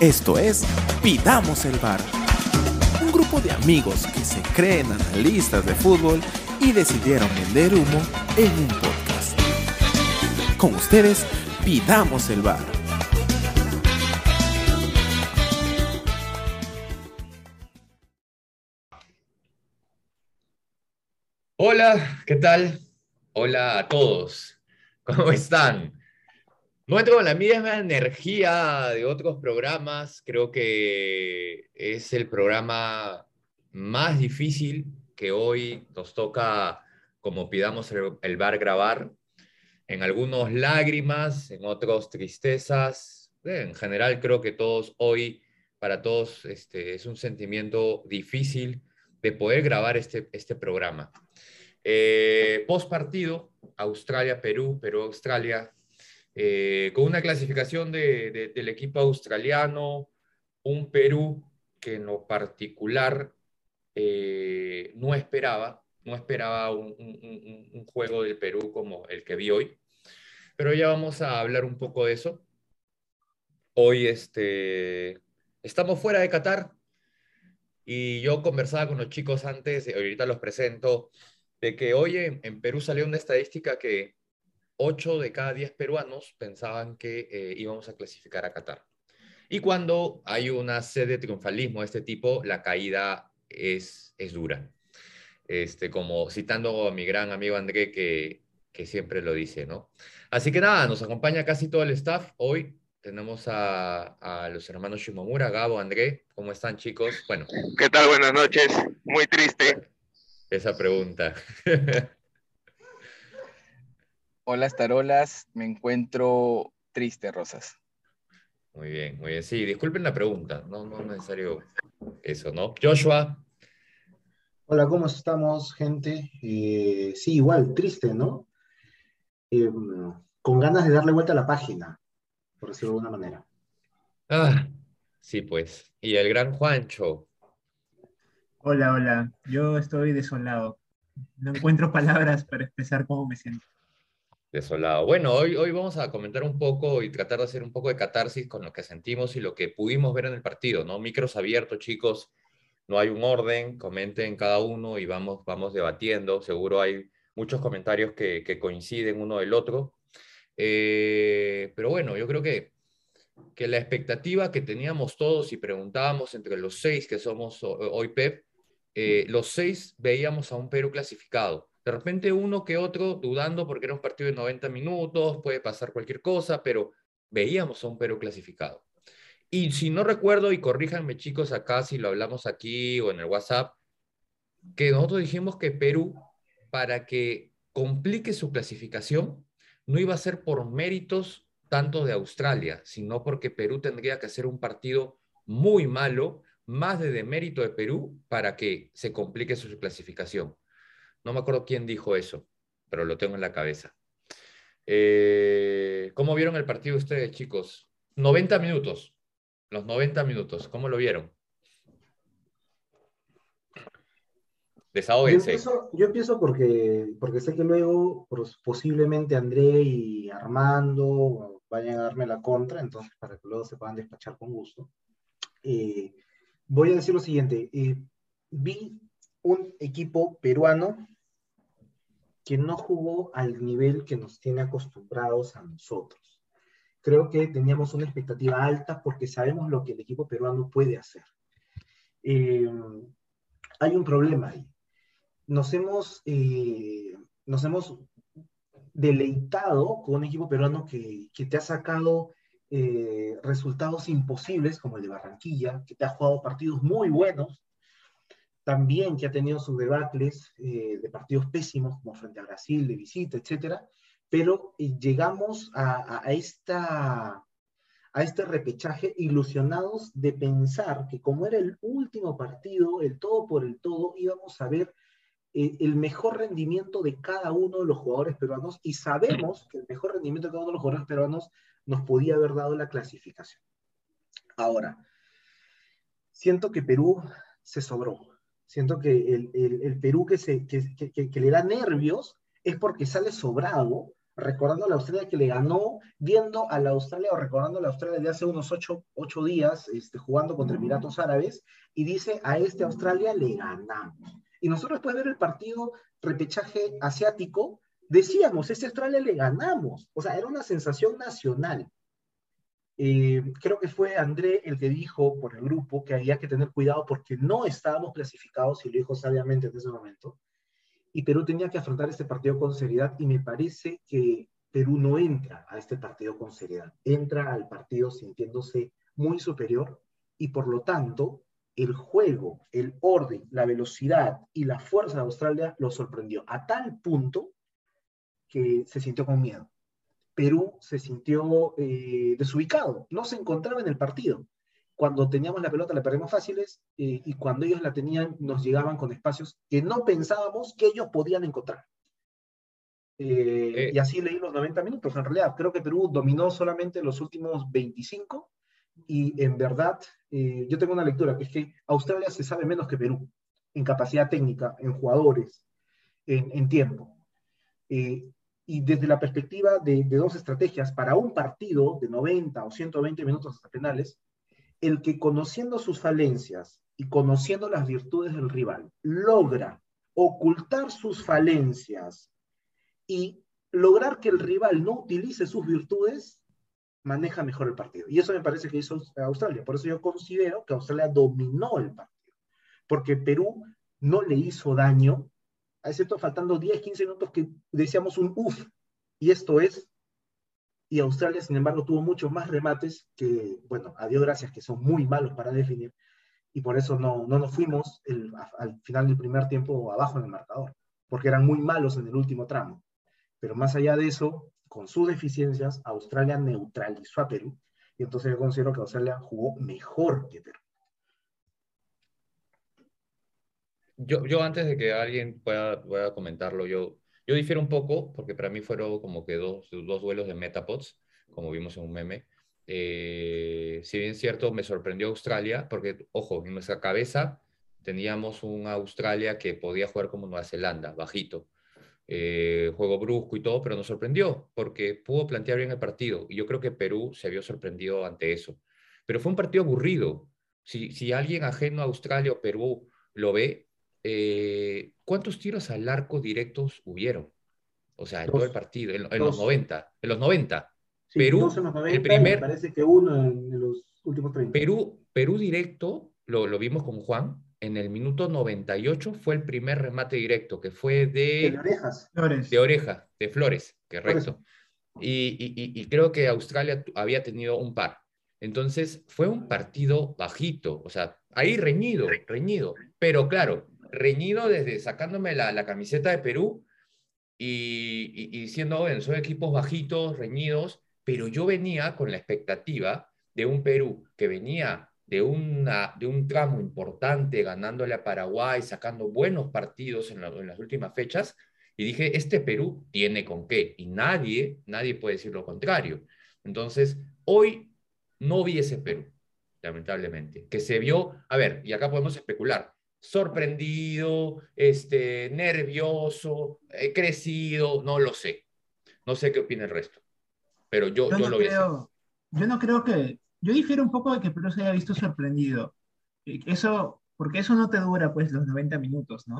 Esto es Pidamos el Bar. Un grupo de amigos que se creen analistas de fútbol y decidieron vender humo en un podcast. Con ustedes, Pidamos el Bar. Hola, ¿qué tal? Hola a todos. ¿Cómo están? No entro con la misma energía de otros programas. Creo que es el programa más difícil que hoy nos toca, como pidamos el, bar grabar. En algunos lágrimas, en otros tristezas. En general creo que todos hoy, para todos, este, es un sentimiento difícil de poder grabar este, este programa. Eh, post partido, Australia-Perú, Perú-Australia, eh, con una clasificación del equipo australiano, un Perú que en lo particular eh, no esperaba, no esperaba un, un, juego del Perú como el que vi hoy, pero ya vamos a hablar un poco de eso. Hoy este, estamos fuera de Qatar y yo conversaba con los chicos antes, ahorita los presento, de que hoy en Perú salió una estadística que 8 de cada 10 peruanos pensaban que eh, íbamos a clasificar a Qatar. Y cuando hay una sed de triunfalismo de este tipo, la caída es, es dura. Este, como citando a mi gran amigo André, que, que siempre lo dice, ¿no? Así que nada, nos acompaña casi todo el staff. Hoy tenemos a, a, los hermanos Shimomura, Gabo, André. ¿Cómo están, chicos? Bueno. ¿Qué tal? Buenas noches. Muy triste. Esa pregunta. Hola, Starolas. Me encuentro triste, Rosas. Muy bien, muy bien. Sí, disculpen la pregunta. No, no es necesario eso, ¿no? Joshua. Hola, ¿cómo estamos, gente? Eh, sí, igual, triste, ¿no? Eh, con ganas de darle vuelta a la página, por decirlo de alguna manera. Ah, sí, pues. Y el gran Juancho. Hola, hola. Yo estoy desolado. No encuentro palabras para expresar cómo me siento. Desolado. Bueno, hoy, hoy vamos a comentar un poco y tratar de hacer un poco de catarsis con lo que sentimos y lo que pudimos ver en el partido, ¿no? Micros abiertos, chicos. No hay un orden, comenten cada uno y vamos, vamos debatiendo. Seguro hay muchos comentarios que, que coinciden uno del otro. Eh, pero bueno, yo creo que, que la expectativa que teníamos todos y preguntábamos entre los seis que somos hoy PEP, eh, los seis veíamos a un Perú clasificado de repente uno que otro dudando porque era un partido de 90 minutos, puede pasar cualquier cosa, pero veíamos a un Perú clasificado. Y si no recuerdo, y corríjanme chicos acá si lo hablamos aquí o en el WhatsApp, que nosotros dijimos que Perú, para que complique su clasificación, no iba a ser por méritos tanto de Australia, sino porque Perú tendría que hacer un partido muy malo, más de demérito de Perú, para que se complique su clasificación. No me acuerdo quién dijo eso, pero lo tengo en la cabeza. Eh, ¿Cómo vieron el partido ustedes, chicos? 90 minutos. Los 90 minutos. ¿Cómo lo vieron? Desahóguense. Yo empiezo, porque, porque sé que luego posiblemente André y Armando vayan a darme la contra, entonces para que luego se puedan despachar con gusto. Eh, voy a decir lo siguiente. Eh, vi un equipo peruano que no jugó al nivel que nos tiene acostumbrados a nosotros. Creo que teníamos una expectativa alta porque sabemos lo que el equipo peruano puede hacer. Eh, hay un problema ahí. Nos hemos, eh, nos hemos deleitado con un equipo peruano que, te ha sacado eh, resultados imposibles, como el de Barranquilla, que te ha jugado partidos muy buenos, también que ha tenido sus debacles eh, de partidos pésimos, como frente a Brasil, de visita, etcétera, pero eh, llegamos a, esta, a este repechaje ilusionados de pensar que como era el último partido, el todo por el todo, íbamos a ver eh, el mejor rendimiento de cada uno de los jugadores peruanos y sabemos que el mejor rendimiento de cada uno de los jugadores peruanos nos podía haber dado la clasificación. Ahora, siento que Perú se sobró Siento que el, el, Perú que, se, que, que, le da nervios es porque sale sobrado recordando a la Australia que le ganó, viendo a la Australia o recordando a la Australia de hace unos ocho, ocho días, este, jugando contra Emiratos Árabes, y dice, a este Australia le ganamos. Y nosotros después de ver el partido repechaje asiático, decíamos, este Australia le ganamos. O sea, era una sensación nacional. Eh, creo que fue André el que dijo por el grupo que había que tener cuidado porque no estábamos clasificados, y lo dijo sabiamente en ese momento, y Perú tenía que afrontar este partido con seriedad, y me parece que Perú no entra a este partido con seriedad, entra al partido sintiéndose muy superior, y por lo tanto, el juego, el orden, la velocidad y la fuerza de Australia lo sorprendió, a tal punto que se sintió con miedo. Perú se sintió eh, desubicado, no se encontraba en el partido. Cuando teníamos la pelota la perdimos fáciles eh, y cuando ellos la tenían nos llegaban con espacios que no pensábamos que ellos podían encontrar. Eh, y así leí los 90 minutos. En realidad, creo que Perú dominó solamente los últimos 25 y en verdad yo tengo una lectura que es que Australia se sabe menos que Perú en capacidad técnica, en jugadores, en, en tiempo y desde la perspectiva de, dos estrategias, para un partido de 90 o 120 minutos hasta penales, el que conociendo sus falencias y conociendo las virtudes del rival, logra ocultar sus falencias y lograr que el rival no utilice sus virtudes, maneja mejor el partido. Y eso me parece que hizo Australia. Por eso yo considero que Australia dominó el partido. Porque Perú no le hizo daño excepto faltando 10, 15 minutos que decíamos un uff, y esto es, y Australia, sin embargo, tuvo muchos más remates que, bueno, a Dios gracias, que son muy malos para definir, y por eso no, no nos fuimos al final del primer tiempo abajo en el marcador, porque eran muy malos en el último tramo. Pero más allá de eso, con sus deficiencias, Australia neutralizó a Perú, y entonces yo considero que Australia jugó mejor que Perú. Yo, yo antes de que alguien pueda, pueda comentarlo, yo, yo difiero un poco, porque para mí fueron como que dos, dos duelos de Metapods, como vimos en un meme. Eh, si bien cierto, me sorprendió Australia, porque, ojo, en nuestra cabeza teníamos un Australia que podía jugar como Nueva Zelanda, bajito, eh, juego brusco y todo, pero nos sorprendió, porque pudo plantear bien el partido, y yo creo que Perú se vio sorprendido ante eso. Pero fue un partido aburrido. Si, si alguien ajeno a Australia o Perú lo ve, eh, ¿cuántos tiros al arco directos hubieron? O sea, en todo el partido, en, los 90. En los 90. Perú, el primer. Parece que uno en los últimos 30. Perú, Perú directo, lo, lo, vimos con Juan, en el minuto 98 fue el primer remate directo, que fue de. De orejas. Flores. De orejas, de Flores, correcto. Y, y, y, creo que Australia había tenido un par. Entonces, fue un partido bajito, o sea, ahí reñido, reñido. Pero claro, reñido desde sacándome la, camiseta de Perú y, diciendo, bueno, son equipos bajitos, reñidos, pero yo venía con la expectativa de un Perú que venía de, una, de un tramo importante, ganándole a Paraguay, sacando buenos partidos en, en las últimas fechas, y dije, este Perú tiene con qué, y nadie, nadie puede decir lo contrario. Entonces, hoy no vi ese Perú, lamentablemente, que se vio, a ver, y acá podemos especular, sorprendido, este, nervioso, he crecido, no lo sé. No sé qué opina el resto, pero yo, yo, lo creo, Yo no creo que, yo difiero un poco de que Perú se haya visto sorprendido. Eso, porque eso no te dura pues los 90 minutos, ¿no?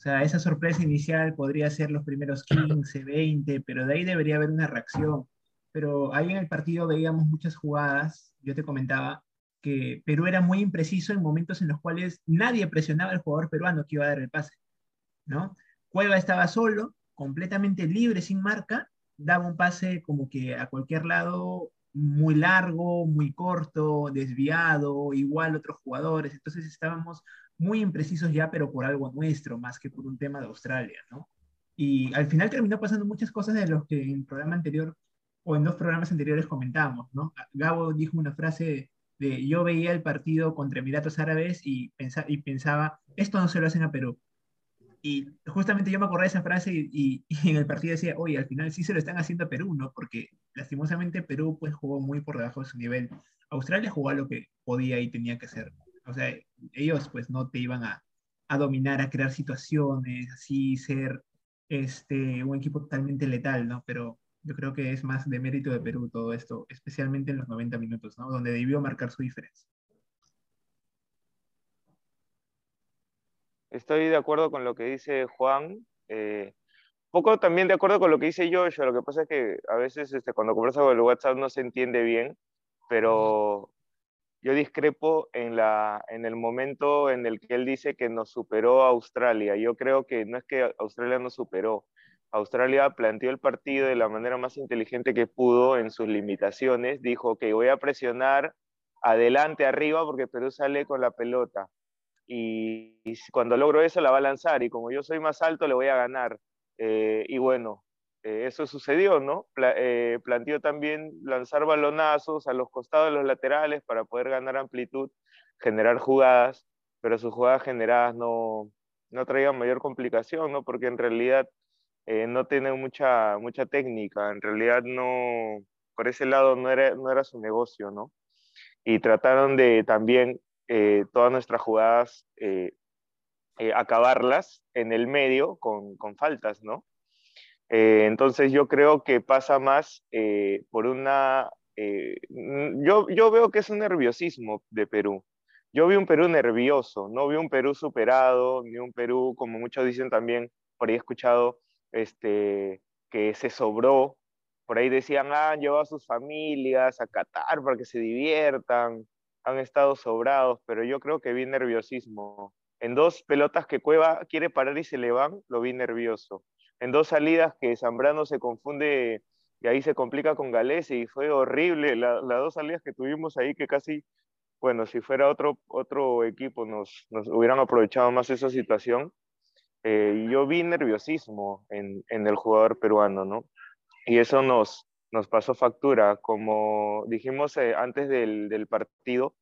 O sea, esa sorpresa inicial podría ser los primeros 15, 20, pero de ahí debería haber una reacción. Pero ahí en el partido veíamos muchas jugadas, yo te comentaba, que Perú era muy impreciso en momentos en los cuales nadie presionaba al jugador peruano que iba a dar el pase, ¿no? Cueva estaba solo, completamente libre, sin marca, daba un pase como que a cualquier lado, muy largo, muy corto, desviado, igual otros jugadores, entonces estábamos muy imprecisos ya, pero por algo nuestro, más que por un tema de Australia, ¿no? Y al final terminó pasando muchas cosas de los que en el programa anterior o en dos programas anteriores comentábamos, ¿no? Gabo dijo una frase yo veía el partido contra Emiratos Árabes y, y pensaba, esto no se lo hacen a Perú. Y justamente yo me acordé de esa frase y, en el partido decía, oye, al final sí se lo están haciendo a Perú, ¿no? Porque lastimosamente Perú pues jugó muy por debajo de su nivel. Australia jugó a lo que podía y tenía que hacer. O sea, ellos pues no te iban a, a dominar, a crear situaciones, así ser este, un equipo totalmente letal, ¿no? Pero Yo creo que es más de mérito de Perú todo esto, especialmente en los 90 minutos, ¿no? Donde debió marcar su diferencia. Estoy de acuerdo con lo que dice Juan. Eh, poco también de acuerdo con lo que dice Joshua. Lo que pasa es que a veces este, cuando conversa con el WhatsApp no se entiende bien, pero yo discrepo en, la, en el momento en el que él dice que nos superó a Australia. Yo creo que no es que Australia nos superó. Australia planteó el partido de la manera más inteligente que pudo en sus limitaciones. Dijo que voy a presionar adelante, arriba, porque Perú sale con la pelota y, cuando logro eso la va a lanzar y como yo soy más alto le voy a ganar. Eh, y bueno, eh, eso sucedió, ¿no? Eh, planteó también lanzar balonazos a los costados de los laterales para poder ganar amplitud, generar jugadas, pero sus jugadas generadas no, no traían mayor complicación, ¿no? Porque en realidad no tienen mucha, mucha técnica, en realidad no, por ese lado no era, no era su negocio, ¿no? Y trataron de también eh, todas nuestras jugadas, eh, eh, acabarlas en el medio con, con faltas, ¿no? entonces yo creo que pasa más por una... yo, yo veo que es un nerviosismo de Perú. Yo vi un Perú nervioso, no vi un Perú superado, ni un Perú, como muchos dicen también, por ahí he escuchado, este, que se sobró. Por ahí decían, ah, han llevado a sus familias a Qatar para que se diviertan han estado sobrados, pero yo creo que vi nerviosismo. En dos pelotas que Cueva quiere parar y se le van, lo vi nervioso. En dos salidas que Zambrano se confunde y ahí se complica con Galés y fue horrible. las dos salidas que tuvimos ahí que casi, bueno, si fuera otro, otro equipo nos, nos hubieran aprovechado más esa situación. Eh, yo vi nerviosismo en, en el jugador peruano, ¿no? Y eso nos, nos pasó factura. Como dijimos eh, antes del, del, partido,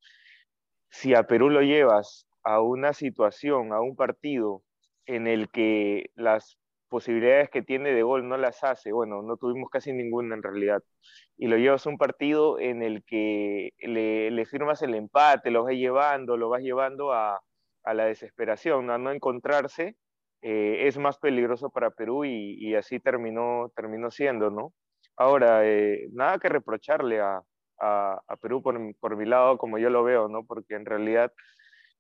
si a Perú lo llevas a una situación, a un partido en el que las posibilidades que tiene de gol no las hace, bueno, no tuvimos casi ninguna en realidad, y lo llevas a un partido en el que le, le firmas el empate, lo vas llevando, lo vas llevando a, a la desesperación, a no encontrarse, eh, es más peligroso para Perú y, así terminó, terminó siendo, ¿no? Ahora, eh, nada que reprocharle a, Perú por, mi lado, como yo lo veo, ¿no? Porque en realidad,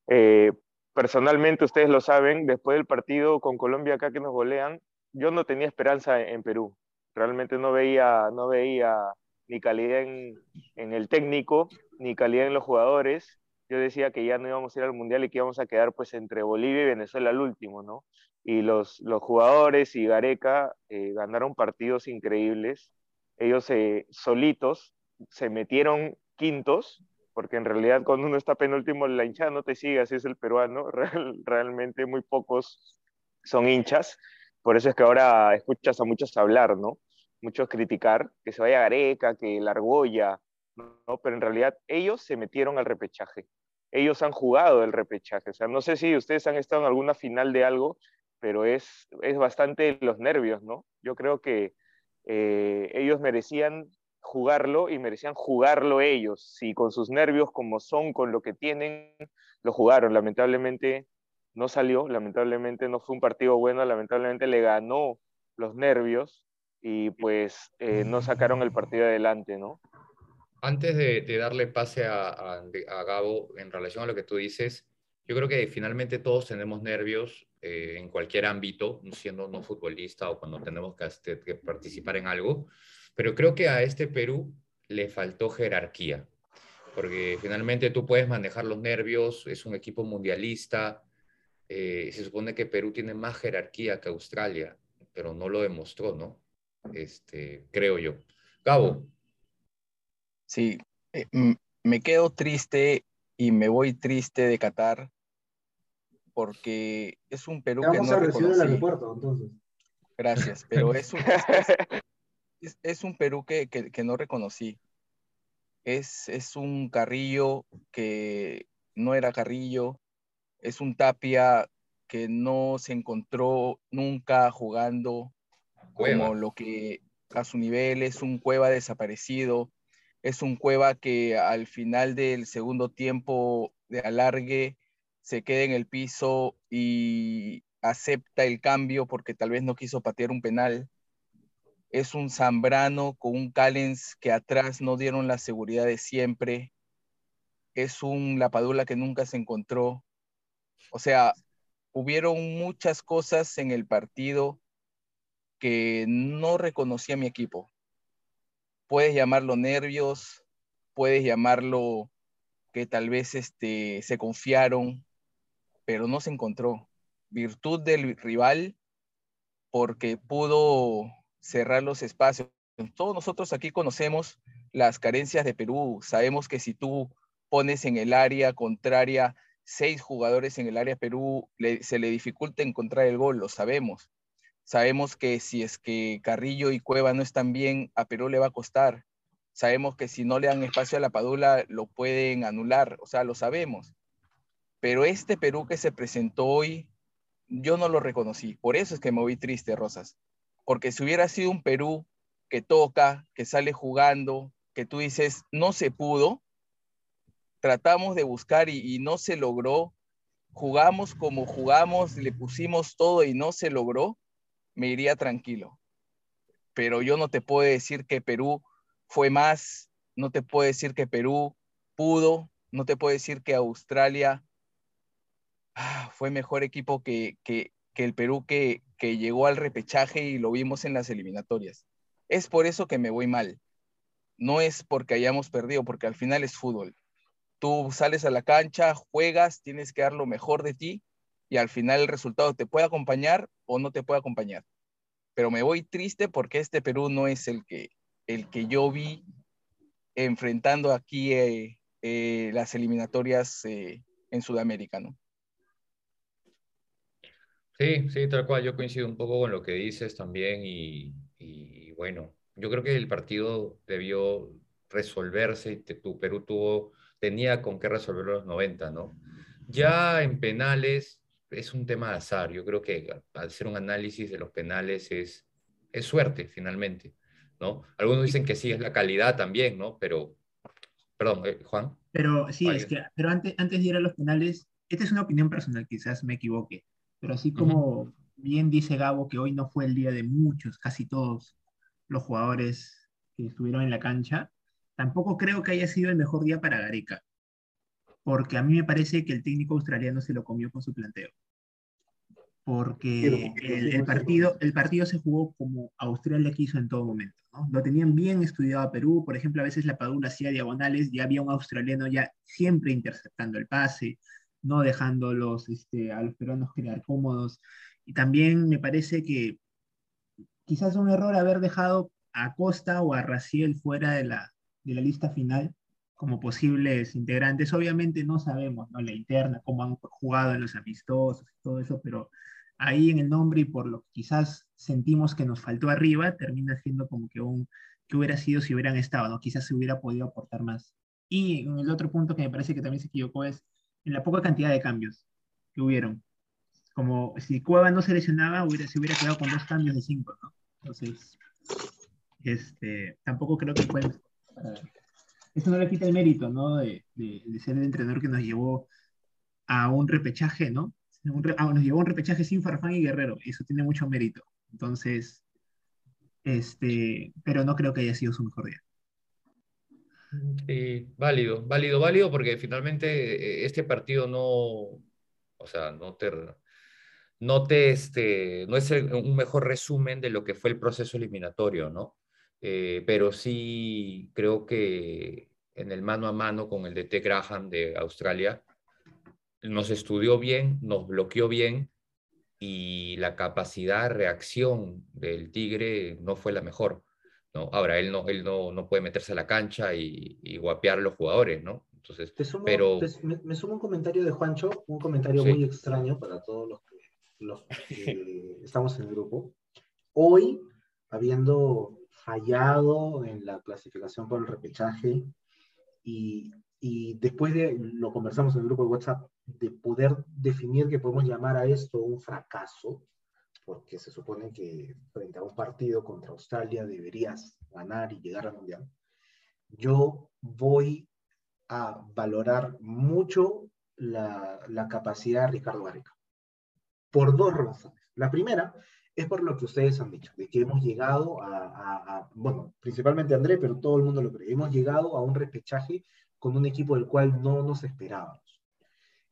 eh, personalmente, ustedes lo saben, después del partido con Colombia acá que nos golean, yo no tenía esperanza en, Perú. Realmente no veía, no veía ni calidad en, el técnico, ni calidad en los jugadores. Yo decía que ya no íbamos a ir al Mundial y que íbamos a quedar pues entre Bolivia y Venezuela al último, ¿no? Y los, los jugadores y Gareca eh, ganaron partidos increíbles ellos solitos se metieron quintos, porque en realidad cuando uno está penúltimo la hinchada no te sigue, así es el peruano, realmente muy pocos son hinchas, por eso es que ahora escuchas a muchos hablar, ¿no? Muchos criticar que se vaya Gareca, que la argolla, ¿no? Pero en realidad ellos se metieron al repechaje, ellos han jugado el repechaje, o sea, no sé si ustedes han estado en alguna final de algo, pero es, es bastante los nervios, ¿no? Yo creo que eh, ellos merecían jugarlo y merecían jugarlo ellos. Si con sus nervios como son, con lo que tienen, lo jugaron. Lamentablemente no salió, lamentablemente no fue un partido bueno, lamentablemente le ganó los nervios y pues eh, no sacaron el partido adelante, ¿no? Antes de, darle pase a, a, Gabo en relación a lo que tú dices, yo creo que finalmente todos tenemos nervios eh, en cualquier ámbito, siendo no futbolista o cuando tenemos que, participar en algo, pero creo que a este Perú le faltó jerarquía, porque finalmente tú puedes manejar los nervios, es un equipo mundialista, eh, se supone que Perú tiene más jerarquía que Australia, pero no lo demostró, ¿no? Este, creo yo. Gabo. Sí, eh, me quedo triste y me voy triste de Qatar porque es un Perú que no el aeropuerto, entonces. Gracias, pero es un, es, un Perú que, que, no reconocí. Es, es un Carrillo que no era Carrillo, es un Tapia que no se encontró nunca jugando como lo que a su nivel es un Cueva desaparecido, es un Cueva que al final del segundo tiempo de alargue se quede en el piso y acepta el cambio porque tal vez no quiso patear un penal. es un Zambrano con un Callens que atrás no dieron la seguridad de siempre, es un Lapadula que nunca se encontró. O sea, hubieron muchas cosas en el partido que no reconocía mi equipo. Puedes llamarlo nervios, puedes llamarlo que tal vez este, se confiaron, pero no se encontró. Virtud del rival porque pudo cerrar los espacios. Todos nosotros aquí conocemos las carencias de Perú. Sabemos que si tú pones en el área contraria seis jugadores en el área Perú, se le dificulta encontrar el gol, lo sabemos. Sabemos que si es que Carrillo y Cueva no están bien, a Perú le va a costar. Sabemos que si no le dan espacio a la Padula, lo pueden anular, o sea, lo sabemos. Pero este Perú que se presentó hoy, yo no lo reconocí. Por eso es que me voy triste, Rosas. Porque si hubiera sido un Perú que toca, que sale jugando, que tú dices, no se pudo, tratamos de buscar y, no se logró, jugamos como jugamos, le pusimos todo y no se logró, me iría tranquilo. Pero yo no te puedo decir que Perú fue más, no te puedo decir que Perú pudo, no te puedo decir que Australia ah, fue mejor equipo que, que, el Perú que, que llegó al repechaje y lo vimos en las eliminatorias. Es por eso que me voy mal. No es porque hayamos perdido, porque al final es fútbol. Tú sales a la cancha, juegas, tienes que dar lo mejor de ti y al final el resultado te puede acompañar o no te puede acompañar. Pero me voy triste porque este Perú no es el que, el que yo vi enfrentando aquí eh, eh, las eliminatorias eh, en Sudamérica, ¿no? Sí, sí, tal cual. Yo coincido un poco con lo que dices también y, y bueno, yo creo que el partido debió resolverse y tu Perú tuvo, tenía con qué resolver los 90, ¿no? Ya en penales es un tema de azar. Yo creo que hacer un análisis de los penales es, es suerte, finalmente, ¿no? Algunos dicen que sí, es la calidad también, ¿no? Pero, perdón, eh, Juan. Pero sí, es que, pero antes, antes de ir a los penales, esta es una opinión personal, quizás me equivoque, pero así como bien dice Gabo que hoy no fue el día de muchos, casi todos los jugadores que estuvieron en la cancha, tampoco creo que haya sido el mejor día para Gareca, porque a mí me parece que el técnico australiano se lo comió con su planteo. Porque el, partido, el partido se jugó como Australia quiso en todo momento. ¿no? Lo tenían bien estudiado a Perú, por ejemplo, a veces la Padula hacía diagonales, ya había un australiano ya siempre interceptando el pase, no dejándolos este, a los peruanos crear cómodos. Y también me parece que quizás un error haber dejado a Costa o a Raciel fuera de la, de la lista final como posibles integrantes. Obviamente no sabemos ¿no? la interna, cómo han jugado en los amistosos y todo eso, pero ahí en el nombre y por lo que quizás sentimos que nos faltó arriba, termina siendo como que un que hubiera sido si hubieran estado. Quizás se hubiera podido aportar más. Y el otro punto que me parece que también se equivocó es en la poca cantidad de cambios que hubieron. Como si Cueva no se lesionaba, hubiera, se hubiera quedado con dos cambios de cinco, ¿no? Entonces, este, tampoco creo que fue eso no le quita el mérito, ¿no? De, ser el entrenador que nos llevó a un repechaje, ¿no? Ah, nos llevó a un repechaje sin Farfán y Guerrero, eso tiene mucho mérito. Entonces, este, pero no creo que haya sido su mejor día. Sí, válido, válido, válido, porque finalmente eh, este partido no, o sea, no te, no te, este, no es un mejor resumen de lo que fue el proceso eliminatorio, ¿no? Eh, pero sí creo que en el mano a mano con el DT Graham de Australia, nos estudió bien, nos bloqueó bien y la capacidad de reacción del Tigre no fue la mejor. ¿No? Ahora, él no, él no, no puede meterse a la cancha y, guapear a los jugadores, ¿no? Entonces, pero... me, sumo un comentario de Juancho, un comentario muy extraño para todos los que, los que estamos en el grupo. Hoy, habiendo fallado en la clasificación por el repechaje y, y, después de, lo conversamos en el grupo de WhatsApp, de poder definir que podemos llamar a esto un fracaso, porque se supone que frente a un partido contra Australia deberías ganar y llegar al Mundial, yo voy a valorar mucho la, la capacidad de Ricardo Gareca, por dos razones. La primera es por lo que ustedes han dicho, de que hemos llegado a, bueno, principalmente André, pero todo el mundo lo cree, hemos llegado a un repechaje con un equipo del cual no nos esperábamos,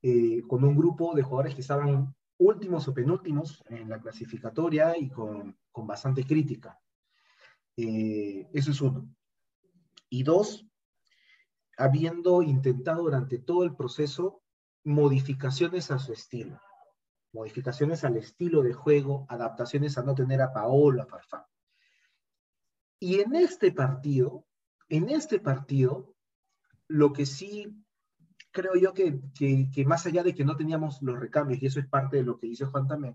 eh, con un grupo de jugadores que estaban últimos o penúltimos en la clasificatoria y con, con bastante crítica. Eh, eso es uno. Y dos, habiendo intentado durante todo el proceso modificaciones a su estilo, modificaciones al estilo de juego, adaptaciones a no tener a Paolo, a Farfán. Y en este partido, en este partido, lo que sí creo yo que, que, más allá de que no teníamos los recambios, y eso es parte de lo que dice Juan también,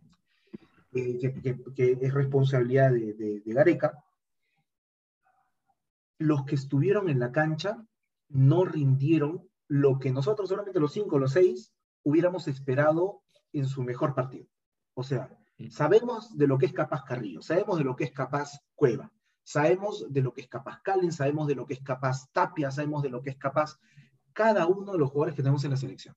eh, que, es responsabilidad de, de, de Gareca, los que estuvieron en la cancha no rindieron lo que nosotros, solamente los cinco o los seis, hubiéramos esperado en su mejor partido. O sea, sabemos de lo que es capaz Carrillo, sabemos de lo que es capaz Cueva, sabemos de lo que es capaz Calen, sabemos de lo que es capaz Tapia, sabemos de lo que es capaz cada uno de los jugadores que tenemos en la selección,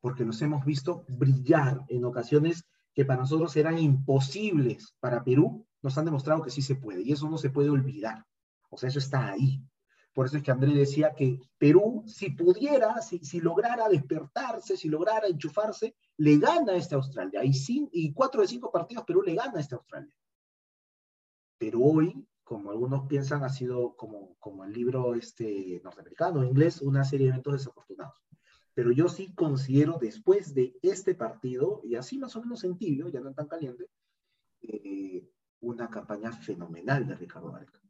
porque los hemos visto brillar en ocasiones que para nosotros eran imposibles para Perú, nos han demostrado que sí se puede, y eso no se puede olvidar. O sea, eso está ahí. Por eso es que Andrés decía que Perú, si pudiera, si, si lograra despertarse, si lograra enchufarse, le gana a esta Australia. Y, y cuatro de cinco partidos Perú le gana a esta Australia. Pero hoy, como algunos piensan, ha sido como, como el libro este norteamericano, inglés, una serie de eventos desafortunados. Pero yo sí considero después de este partido, y así más o menos en tibio, ya no tan caliente, eh, una campaña fenomenal de Ricardo Gareca.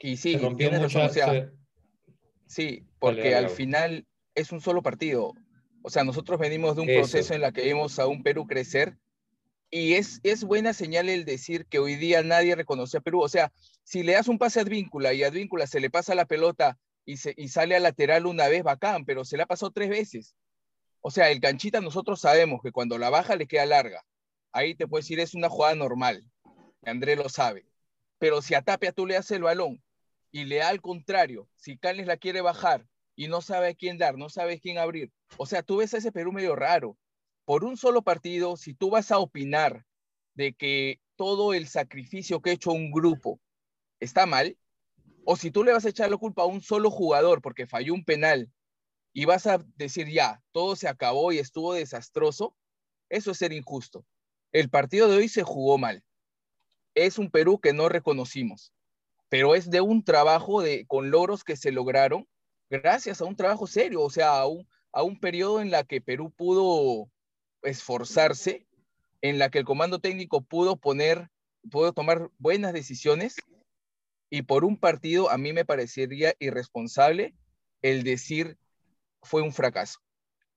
Y sí, sí, porque al final es un solo partido. O sea, nosotros venimos de un proceso en la que vimos a un Perú crecer y es, es buena señal el decir que hoy día nadie reconoce a Perú. O sea, si le das un pase a Advíncula y a Advíncula se le pasa la pelota y, se, y sale a lateral una vez, bacán, pero se la pasado tres veces. O sea, el canchita nosotros sabemos que cuando la baja le queda larga. Ahí te puedo decir, es una jugada normal. André lo sabe. Pero si a Tapia tú le haces el balón y le da al contrario, si Canes la quiere bajar y no sabe a quién dar, no sabe quién abrir, o sea, tú ves a ese Perú medio raro. Por un solo partido, si tú vas a opinar de que todo el sacrificio que ha hecho un grupo está mal, o si tú le vas a echar la culpa a un solo jugador porque falló un penal y vas a decir ya, todo se acabó y estuvo desastroso, eso es ser injusto. El partido de hoy se jugó mal. Es un Perú que no reconocimos pero es de un trabajo de, con logros que se lograron gracias a un trabajo serio, o sea, a un, a periodo en la que Perú pudo esforzarse, en la que el comando técnico pudo poner, pudo tomar buenas decisiones, y por un partido a mí me parecería irresponsable el decir fue un fracaso,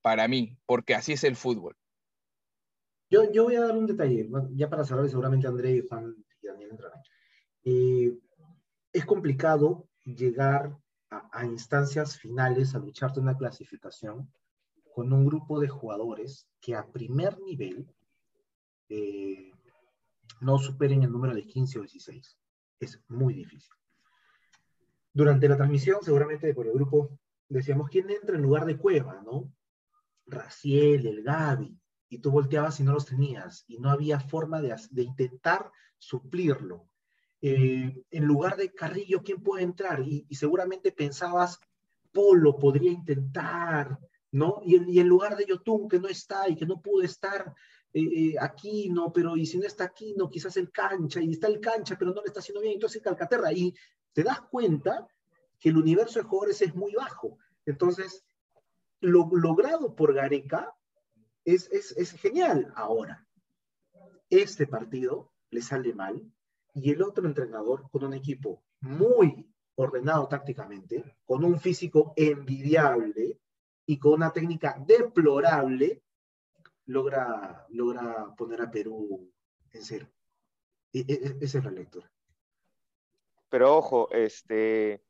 para mí, porque así es el fútbol. Yo, yo voy a dar un detalle, ya para cerrar, seguramente André y Daniel entrarán. Eh, es complicado llegar a, instancias finales, a lucharte una clasificación con un grupo de jugadores que a primer nivel eh, no superen el número de 15 o 16. Es muy difícil. Durante la transmisión, seguramente por el grupo, decíamos, ¿quién entra en lugar de Cueva, no? Raciel, el Gaby, y tú volteabas y no los tenías, y no había forma de, de intentar suplirlo. Eh, en lugar de Carrillo, ¿quién puede entrar? Y, seguramente pensabas, Polo podría intentar, ¿no? Y, en lugar de Yotun, que no está y que no pudo estar eh, eh, aquí, ¿no? Pero y si no está aquí, ¿no? Quizás el cancha, y está el cancha, pero no le está haciendo bien, entonces Calcaterra. Y te das cuenta que el universo de jugadores es muy bajo. Entonces, lo logrado por Gareca es, es, es genial. Ahora, este partido le sale mal, y el otro entrenador con un equipo muy ordenado tácticamente, con un físico envidiable y con una técnica deplorable, logra, logra poner a Perú en cero. E, e, e, esa es la lectura. Pero ojo, este,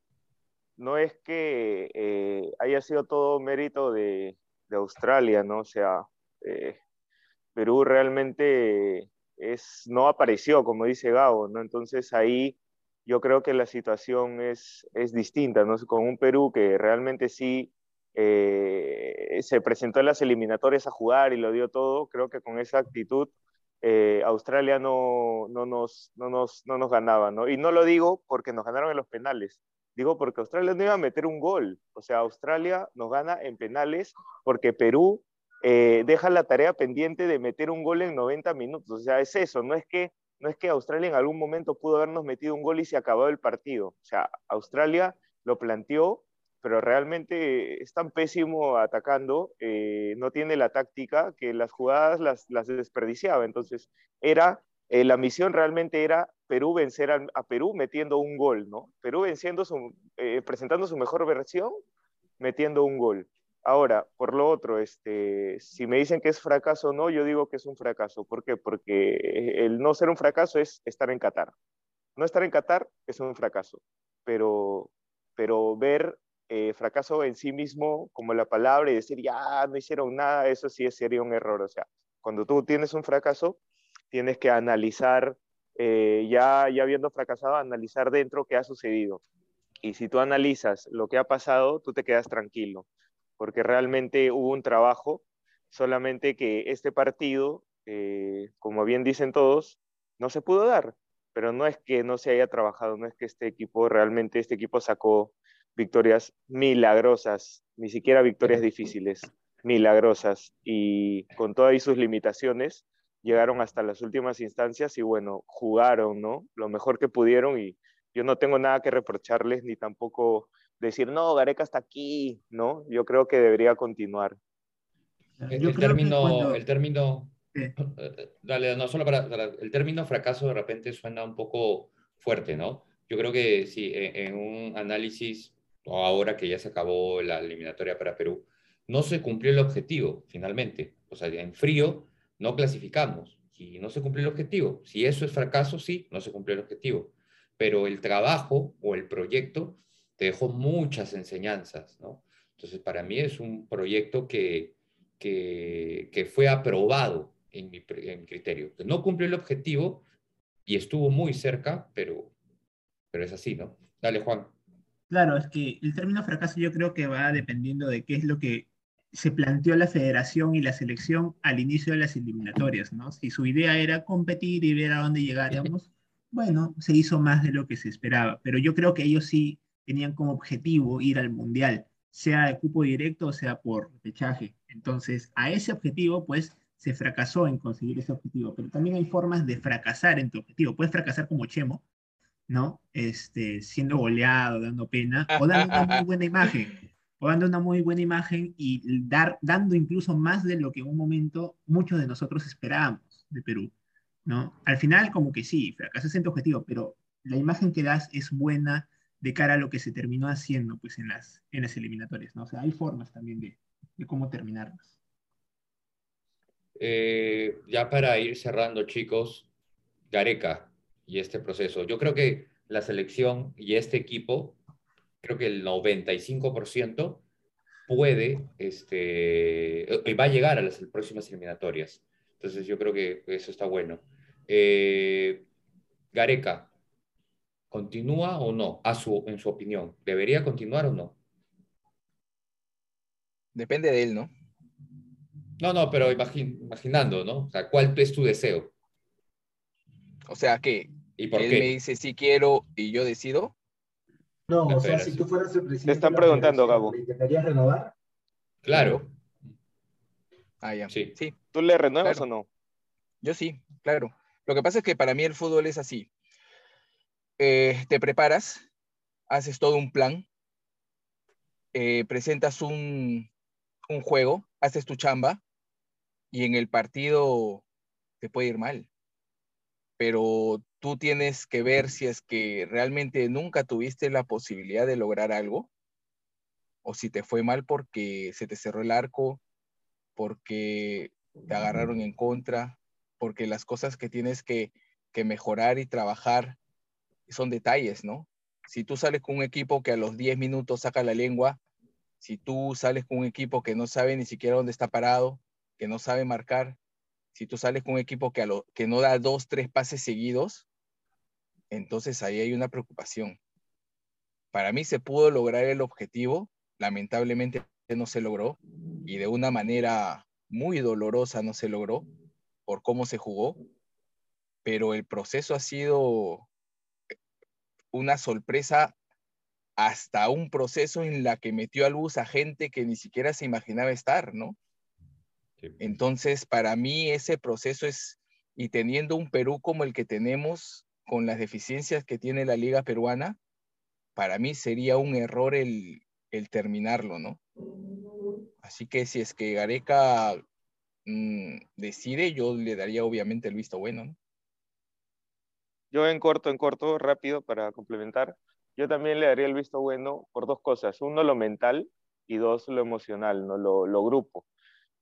no es que eh, haya sido todo mérito de, Australia, ¿no? O sea, eh, Perú realmente es, no apareció, como dice Gabo, ¿no? Entonces ahí yo creo que la situación es, es distinta, ¿no? Con un Perú que realmente sí eh, se presentó en las eliminatorias a jugar y lo dio todo, creo que con esa actitud eh, Australia no, no, nos, no, nos, no nos ganaba. Y no lo digo porque nos ganaron en los penales, digo porque Australia no iba a meter un gol, o sea, Australia nos gana en penales porque Perú eh, deja la tarea pendiente de meter un gol en 90 minutos, o sea, es eso, no es que no es que Australia en algún momento pudo habernos metido un gol y se acabó el partido. O sea, Australia lo planteó, pero realmente es tan pésimo atacando, eh, no tiene la táctica que las jugadas las, las desperdiciaba. Entonces, era, eh, la misión realmente era Perú vencer a, Perú metiendo un gol, ¿no? Perú venciendo su, eh, presentando su mejor versión, metiendo un gol. Ahora, por lo otro, este, si me dicen que es fracaso o no, yo digo que es un fracaso. ¿Por qué? Porque el no ser un fracaso es estar en Qatar. No estar en Qatar es un fracaso, pero, pero ver eh, fracaso en sí mismo como la palabra y decir, ya no hicieron nada, eso sí sería un error. O sea, cuando tú tienes un fracaso, tienes que analizar, eh, ya, ya habiendo fracasado, analizar dentro qué ha sucedido. Y si tú analizas lo que ha pasado, tú te quedas tranquilo porque realmente hubo un trabajo, solamente que este partido, eh, como bien dicen todos, no se pudo dar, pero no es que no se haya trabajado, no es que este equipo, realmente este equipo sacó victorias milagrosas, ni siquiera victorias difíciles, milagrosas, y con todas sus limitaciones, llegaron hasta las últimas instancias y bueno, jugaron, ¿no? Lo mejor que pudieron y yo no tengo nada que reprocharles ni tampoco decir, no, Gareca está aquí, ¿no? Yo creo que debería continuar. El, término, el término, dale, no solo para, el término fracaso de repente suena un poco fuerte, ¿no? Yo creo que sí, en, un análisis, ahora que ya se acabó la eliminatoria para Perú, no se cumplió el objetivo finalmente. O sea, en frío no clasificamos y no se cumplió el objetivo. Si eso es fracaso, sí, no se cumplió el objetivo. Pero el trabajo o el proyecto te dejó muchas enseñanzas, ¿no? Entonces, para mí es un proyecto que, que, fue aprobado en mi, criterio. No cumplió el objetivo y estuvo muy cerca, pero, pero es así, ¿no? Dale, Juan. Claro, es que el término fracaso yo creo que va dependiendo de qué es lo que se planteó la federación y la selección al inicio de las eliminatorias, ¿no? Si su idea era competir y ver a dónde llegaríamos, bueno, se hizo más de lo que se esperaba, pero yo creo que ellos sí tenían como objetivo ir al Mundial, sea de cupo directo o sea por pechaje. Entonces, a ese objetivo, pues, se fracasó en conseguir ese objetivo, pero también hay formas de fracasar en tu objetivo. Puedes fracasar como Chemo, ¿no? Este, siendo goleado, dando pena, o dando una muy buena imagen, o dando una muy buena imagen y dar, dando incluso más de lo que en un momento muchos de nosotros esperábamos de Perú, ¿no? Al final, como que sí, fracasas en tu objetivo, pero la imagen que das es buena, de cara a lo que se terminó haciendo pues, en, las, en las eliminatorias. ¿no? O sea, hay formas también de, de cómo terminarlas. Eh, ya para ir cerrando, chicos, Gareca y este proceso. Yo creo que la selección y este equipo, creo que el 95% puede, este, va a llegar a las próximas eliminatorias. Entonces yo creo que eso está bueno. Eh, Gareca, ¿Continúa o no? A su, en su opinión, ¿debería continuar o no? Depende de él, ¿no? No, no, pero imaginando, ¿no? O sea, ¿cuál es tu deseo? O sea, que ¿Y por él qué? me dice si quiero y yo decido. No, o sea, si tú fueras el presidente. Te están preguntando, Gabo. ¿Intentarías renovar? Claro. Ah, ya. Sí. sí. ¿Tú le renuevas o no? Yo sí, claro. Lo que pasa es que para mí el fútbol es así. Eh, te preparas, haces todo un plan, eh, presentas un, un juego, haces tu chamba y en el partido te puede ir mal. Pero tú tienes que ver si es que realmente nunca tuviste la posibilidad de lograr algo o si te fue mal porque se te cerró el arco, porque te agarraron en contra, porque las cosas que tienes que, que mejorar y trabajar son detalles, ¿no? Si tú sales con un equipo que a los 10 minutos saca la lengua, si tú sales con un equipo que no sabe ni siquiera dónde está parado, que no sabe marcar, si tú sales con un equipo que, a lo, que no da dos, tres pases seguidos, entonces ahí hay una preocupación. Para mí se pudo lograr el objetivo, lamentablemente no se logró y de una manera muy dolorosa no se logró, por cómo se jugó, pero el proceso ha sido una sorpresa hasta un proceso en la que metió a luz a gente que ni siquiera se imaginaba estar, ¿no? Entonces, para mí ese proceso es, y teniendo un Perú como el que tenemos, con las deficiencias que tiene la liga peruana, para mí sería un error el, terminarlo, ¿no? Así que si es que Gareca mm, decide, yo le daría obviamente el visto bueno, ¿no? Yo en corto, en corto, rápido para complementar, yo también le daría el visto bueno por dos cosas. Uno, lo mental y dos, lo emocional, ¿no? lo, lo grupo.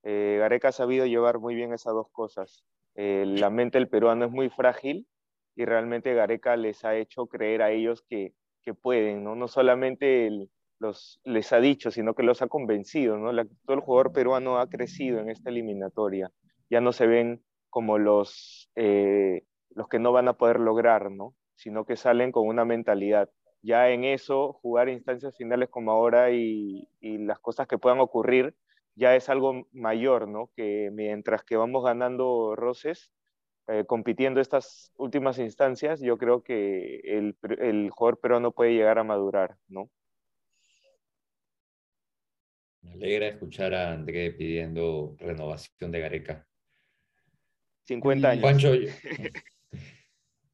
Eh, Gareca ha sabido llevar muy bien esas dos cosas. Eh, la mente del peruano es muy frágil y realmente Gareca les ha hecho creer a ellos que, que pueden, ¿no? No solamente los, les ha dicho, sino que los ha convencido, ¿no? todo el jugador peruano ha crecido en esta eliminatoria. Ya no se ven como los, eh, los que no van a poder lograr, ¿no? Sino que salen con una mentalidad. Ya en eso, jugar instancias finales como ahora y, y las cosas que puedan ocurrir, ya es algo mayor, ¿no? Que mientras que vamos ganando roces, eh, compitiendo estas últimas instancias, yo creo que el, el jugador peruano puede llegar a madurar, ¿no? Me alegra escuchar a André pidiendo renovación de Gareca. 50 años.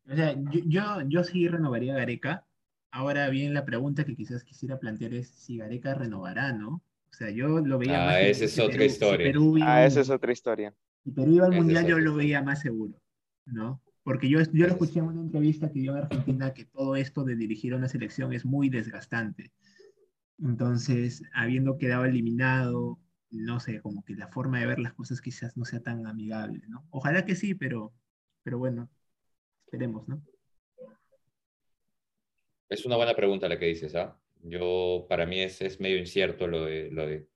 o sea, yo, yo, sí renovaría a Gareca. Ahora bien, la pregunta que quizás quisiera plantear es si Gareca renovará, ¿no? O sea, yo lo veía ah, más. Esa es otra historia. ah, esa es otra historia. Si Perú iba al Mundial, yo lo veía más seguro, ¿no? Porque yo, yo lo escuché en una entrevista que dio en Argentina que todo esto de dirigir una selección es muy desgastante. Entonces, habiendo quedado eliminado, no sé, como que la forma de ver las cosas quizás no sea tan amigable, ¿no? Ojalá que sí, pero, pero bueno, esperemos, ¿no? Es una buena pregunta la que dices, ¿ah? Yo, para mí es, es medio incierto lo de, lo, de,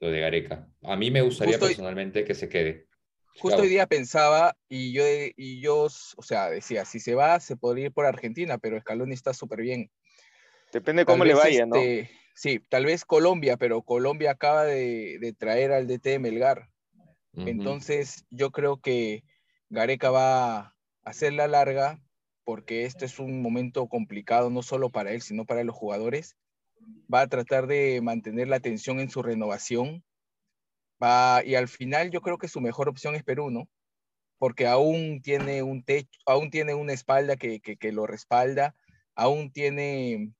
lo de Gareca. A mí me gustaría personalmente que se quede. Justo hoy día pensaba y yo, y yo, o sea, decía, si se va, se podría ir por Argentina, pero Scaloni está súper bien. Depende cómo le vaya, ¿no? Este, sí, tal vez Colombia, pero Colombia acaba de, de traer al DT Melgar. Entonces, yo creo que Gareca va a hacer la larga porque este es un momento complicado no solo para él, sino para los jugadores. Va a tratar de mantener la atención en su renovación Y al final yo creo que su mejor opción es Perú, ¿no? Porque aún tiene un techo, aún tiene una espalda que, que, lo respalda, aún tiene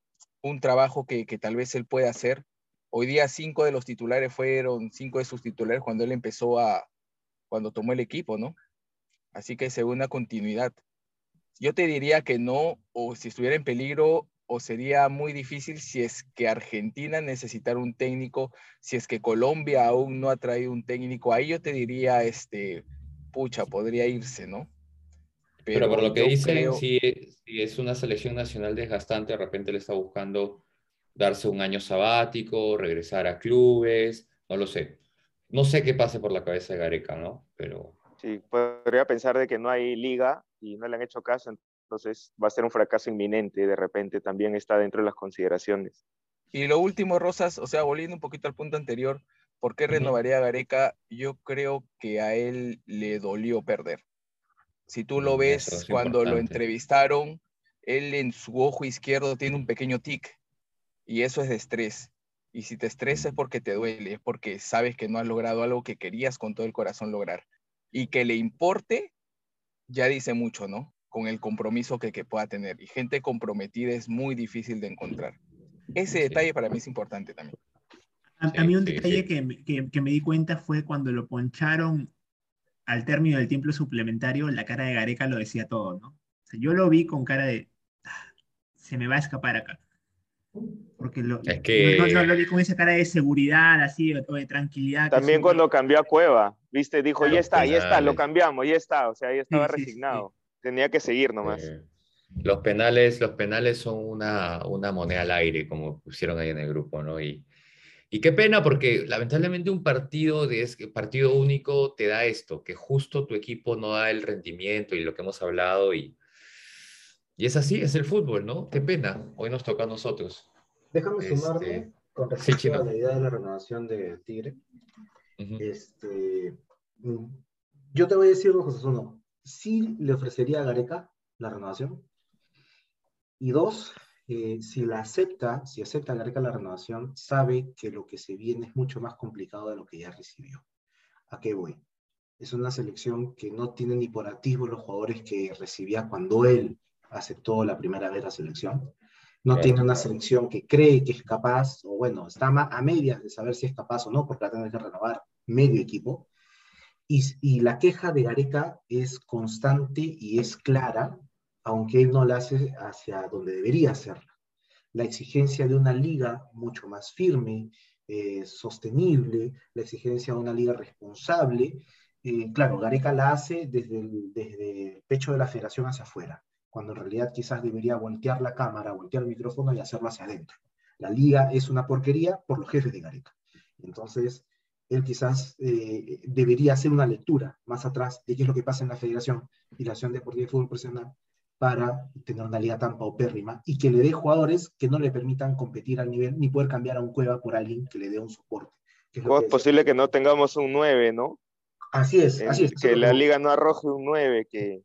un trabajo que, que, tal vez él pueda hacer. Hoy día cinco de los titulares fueron cinco de sus titulares cuando él empezó a, cuando tomó el equipo, ¿no? Así que según una continuidad. Yo te diría que no, o si estuviera en peligro, o sería muy difícil si es que Argentina necesitara un técnico, si es que Colombia aún no ha traído un técnico, ahí yo te diría, este, pucha, podría irse, ¿no? Pero, por lo que dicen, si, es una selección nacional desgastante, de repente le está buscando darse un año sabático, regresar a clubes, no lo sé. No sé qué pase por la cabeza de Gareca, ¿no? Pero... Sí, podría pensar de que no hay liga y no le han hecho caso, entonces va a ser un fracaso inminente, de repente también está dentro de las consideraciones. Y lo último, Rosas, o sea, volviendo un poquito al punto anterior, ¿por qué renovaría a Gareca? Yo creo que a él le dolió perder. Si tú lo mm, ves cuando lo entrevistaron, él en su ojo izquierdo tiene un pequeño tic y eso es de estrés. Y si te estresa es porque te duele, es porque sabes que no has logrado algo que querías con todo el corazón lograr. Y que le importe, ya dice mucho, ¿no? Con el compromiso que, que, pueda tener. Y gente comprometida es muy difícil de encontrar. Ese detalle para mí es importante también. A, mí un detalle que, que, que, me di cuenta fue cuando lo poncharon al término del tiempo suplementario, la cara de Gareca lo decía todo, ¿no? yo lo vi con cara de, ah, se me va a escapar acá. Porque lo, es que... no, lo vi con esa cara de seguridad, así, o de tranquilidad. También cuando cambió a Cueva, viste, dijo, ya está, ya está, lo cambiamos, ya está, o sea, ya estaba resignado tenía que seguir nomás. Eh, los, penales, los penales son una, una moneda al aire, como pusieron ahí en el grupo, ¿no? Y, y qué pena, porque lamentablemente un partido, de, partido único te da esto, que justo tu equipo no da el rendimiento y lo que hemos hablado. Y, y es así, es el fútbol, ¿no? Qué pena. Hoy nos toca a nosotros. Déjame sumarme este, con respecto a la idea de la renovación de Tigre. este, Yo te voy a decir dos cosas. Sí le ofrecería a Gareca la renovación. Y dos, eh, si la acepta, si acepta Gareca la renovación, sabe que lo que se viene es mucho más complicado de lo que ya recibió. ¿A qué voy? Es una selección que no tiene ni por activo los jugadores que recibía cuando él aceptó la primera vez la selección. No tiene una selección que cree que es capaz, o bueno, está a medias de saber si es capaz o no, porque va a tener que renovar medio equipo. Y, la queja de Gareca es constante y es clara aunque él no la hace hacia donde debería hacerla. La exigencia de una liga mucho más firme, eh, sostenible, la exigencia de una liga responsable. Eh, claro, Gareca la hace desde el, desde el pecho de la federación hacia afuera, cuando en realidad quizás debería voltear la cámara, voltear el micrófono y hacerlo hacia adentro. La liga es una porquería por los jefes de Gareca. Entonces, él quizás eh, debería hacer una lectura más atrás de qué es lo que pasa en la Federación y la Asociación Deportiva de Fútbol Profesional para tener una liga tan paupérrima y que le dé jugadores que no le permitan competir al nivel ni poder cambiar a un Cueva por alguien que le dé un soporte. es, es posible que no tengamos un 9, ¿no? Así es, así es. Que la liga no arroje un 9, que...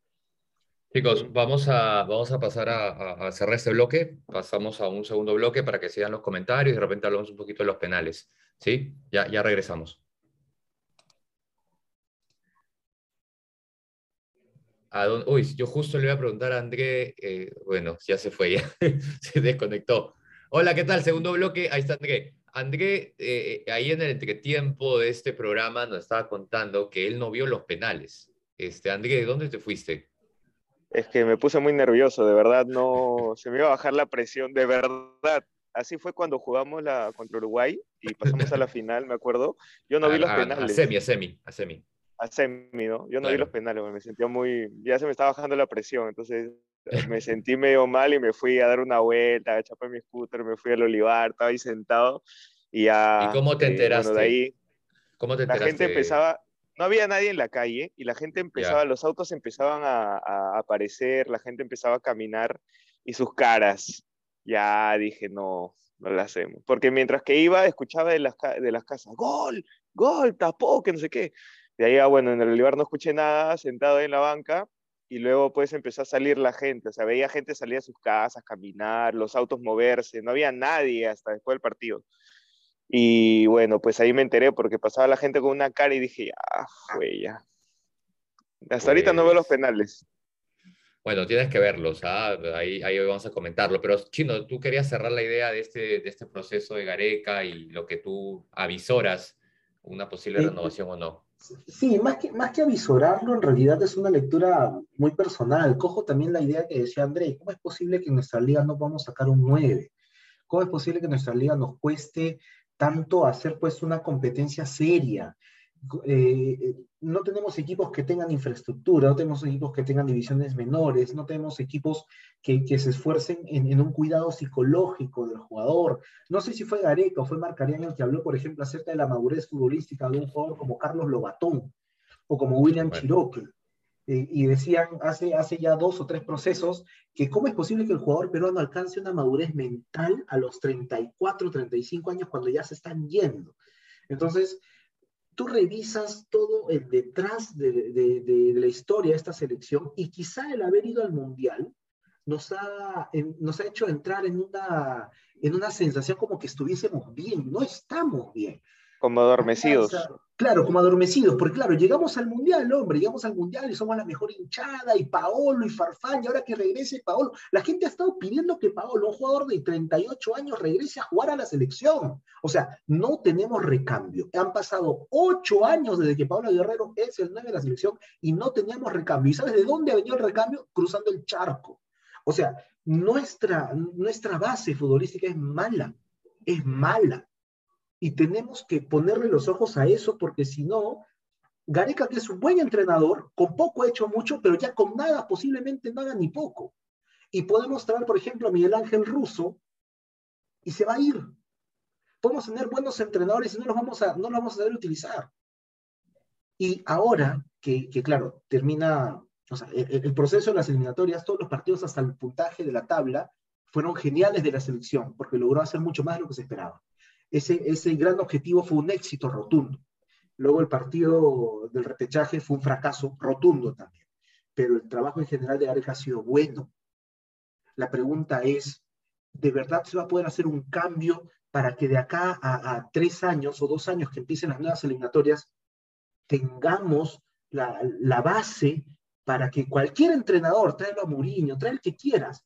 Chicos, vamos a, vamos a pasar a, cerrar este bloque, pasamos a un segundo bloque para que sigan los comentarios y de repente hablamos un poquito de los penales, ¿sí? Ya, ya regresamos. Uy, yo justo le iba a preguntar a André, eh, bueno, ya se fue, ya se desconectó. Hola, ¿qué tal? Segundo bloque, ahí está André. André, eh, ahí en el entretiempo de este programa nos estaba contando que él no vio los penales. Este, André, ¿de dónde te fuiste? Es que me puse muy nervioso, de verdad, no, se me iba a bajar la presión, de verdad. Así fue cuando jugamos la, contra Uruguay y pasamos a la final, me acuerdo. Yo no vi los penales. A semi, a semi, a semi a semi, ¿no? Yo no vi los penales, me sentía muy, ya se me estaba bajando la presión, entonces eh, me sentí medio mal y me fui a dar una vuelta, a chapar mi scooter, me fui al olivar, estaba ahí sentado y ya... ¿Y cómo te enteraste? de ahí, ¿Cómo te La gente empezaba, no había nadie en la calle y la gente empezaba, los autos empezaban a, a, aparecer, la gente empezaba a caminar y sus caras, ya dije, no, no la hacemos. Porque mientras que iba, escuchaba de las, de las casas, gol, gol, tapó, que no sé qué. De ahí, ah, bueno, en el Olivar no escuché nada, sentado en la banca, y luego pues empezó a salir la gente, o sea, veía gente salir a sus casas, caminar, los autos moverse, no había nadie hasta después del partido. Y bueno, pues ahí me enteré porque pasaba la gente con una cara y dije, ah, fue ya. Hasta ahorita no veo los pues penales. Bueno, tienes que verlos, ¿ah? ahí, ahí vamos a comentarlo. Pero Chino, tú querías cerrar la idea de este, de este proceso de Gareca y lo que tú avisoras, una posible renovación o no. Sí, más que, más que avisorarlo, en realidad es una lectura muy personal. Cojo también la idea que decía André, ¿cómo es posible que en nuestra liga no podamos sacar un 9? ¿Cómo es posible que en nuestra liga nos cueste tanto hacer pues una competencia seria? Eh, no tenemos equipos que tengan infraestructura, no tenemos equipos que tengan divisiones menores, no tenemos equipos que, se esfuercen en, un cuidado psicológico del jugador. No sé si fue Gareca o fue Marcarian el que habló, por ejemplo, acerca de la madurez futbolística de un jugador como Carlos Lobatón o como William Chiroque. Eh, y decían hace, hace ya dos o tres procesos que cómo es posible que el jugador peruano alcance una madurez mental a los 34, 35 años cuando ya se están yendo. Entonces, tú revisas todo el detrás de, la historia de esta selección y quizá el haber ido al Mundial nos ha, nos ha hecho entrar en una, en una sensación como que estuviésemos bien, no estamos bien. Como adormecidos. Claro, como adormecidos, porque claro, llegamos al Mundial, hombre, llegamos al Mundial y somos la mejor hinchada, y Paolo y Farfán, y ahora que regrese Paolo. La gente ha estado pidiendo que Paolo, un jugador de 38 años, regrese a jugar a la selección. O sea, no tenemos recambio. Han pasado 8 años desde que Paolo Guerrero es el 9 de la selección y no teníamos recambio. ¿Y sabes de dónde ha venido el recambio? Cruzando el charco. O sea, nuestra, nuestra base futbolística es mala, es mala. Y tenemos que ponerle los ojos a eso porque si no, Gareca, que es un buen entrenador, con poco ha hecho mucho, pero ya con nada, posiblemente nada ni poco. Y podemos traer, por ejemplo, a Miguel Ángel Russo y se va a ir. Podemos tener buenos entrenadores y no los vamos a, no los vamos a saber utilizar. Y ahora que, claro, termina o sea, el, el, proceso de las eliminatorias, todos los partidos hasta el puntaje de la tabla fueron geniales de la selección, porque logró hacer mucho más de lo que se esperaba ese, ese gran objetivo fue un éxito rotundo. Luego el partido del repechaje fue un fracaso rotundo también, pero el trabajo en general de Gareca ha sido bueno. La pregunta es, ¿de verdad se va a poder hacer un cambio para que de acá a, tres años o dos años que empiecen las nuevas eliminatorias tengamos la, la base para que cualquier entrenador, tráelo a Mourinho, trae el que quieras,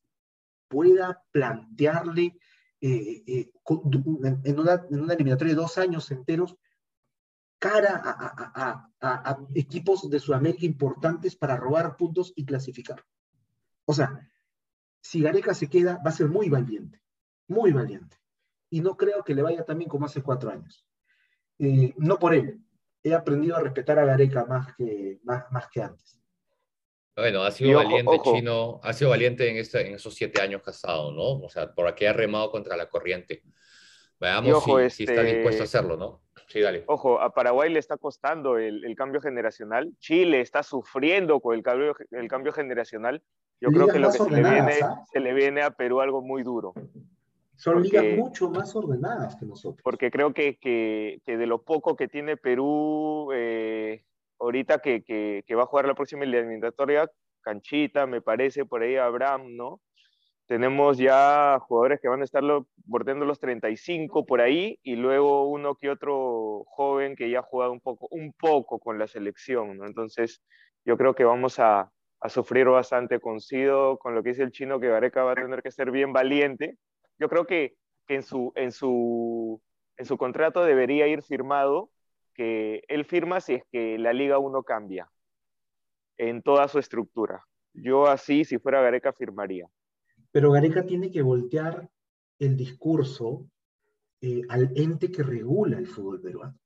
pueda plantearle eh, eh, en, una, eliminatoria de dos años enteros cara a, equipos de Sudamérica importantes para robar puntos y clasificar. O sea, si Gareca se queda, va a ser muy valiente, muy valiente. Y no creo que le vaya tan bien como hace cuatro años. Eh, no por él. He aprendido a respetar a Gareca más que, más que antes. Bueno, ha sido valiente Chino, ha sido valiente en, este, en esos siete años casado, ¿no? O sea, por aquí ha remado contra la corriente. Veamos si, está dispuesto a este, hacerlo, ¿no? Sí, dale. Ojo, a Paraguay le está costando el, el cambio generacional. Chile está sufriendo con el cambio, el cambio generacional. Yo creo que lo que se le, viene, se le viene a Perú algo muy duro. Son ligas mucho más ordenadas que nosotros. Porque creo que, que, que de lo poco que tiene Perú, eh, ahorita que, que, va a jugar la próxima eliminatoria, Canchita, me parece, por ahí Abraham, ¿no? Tenemos ya jugadores que van a estar bordeando los 35 por ahí y luego uno que otro joven que ya ha jugado un poco, un poco con la selección, ¿no? Entonces, yo creo que vamos a, a sufrir bastante. Coincido con lo que dice el chino, que Gareca va a tener que ser bien valiente. Yo creo que, que en, su, en, su, en su contrato debería ir firmado él firma si es que la Liga 1 cambia en toda su estructura. Yo así, si fuera Gareca, firmaría. Pero Gareca tiene que voltear el discurso eh, al ente que regula el fútbol peruano.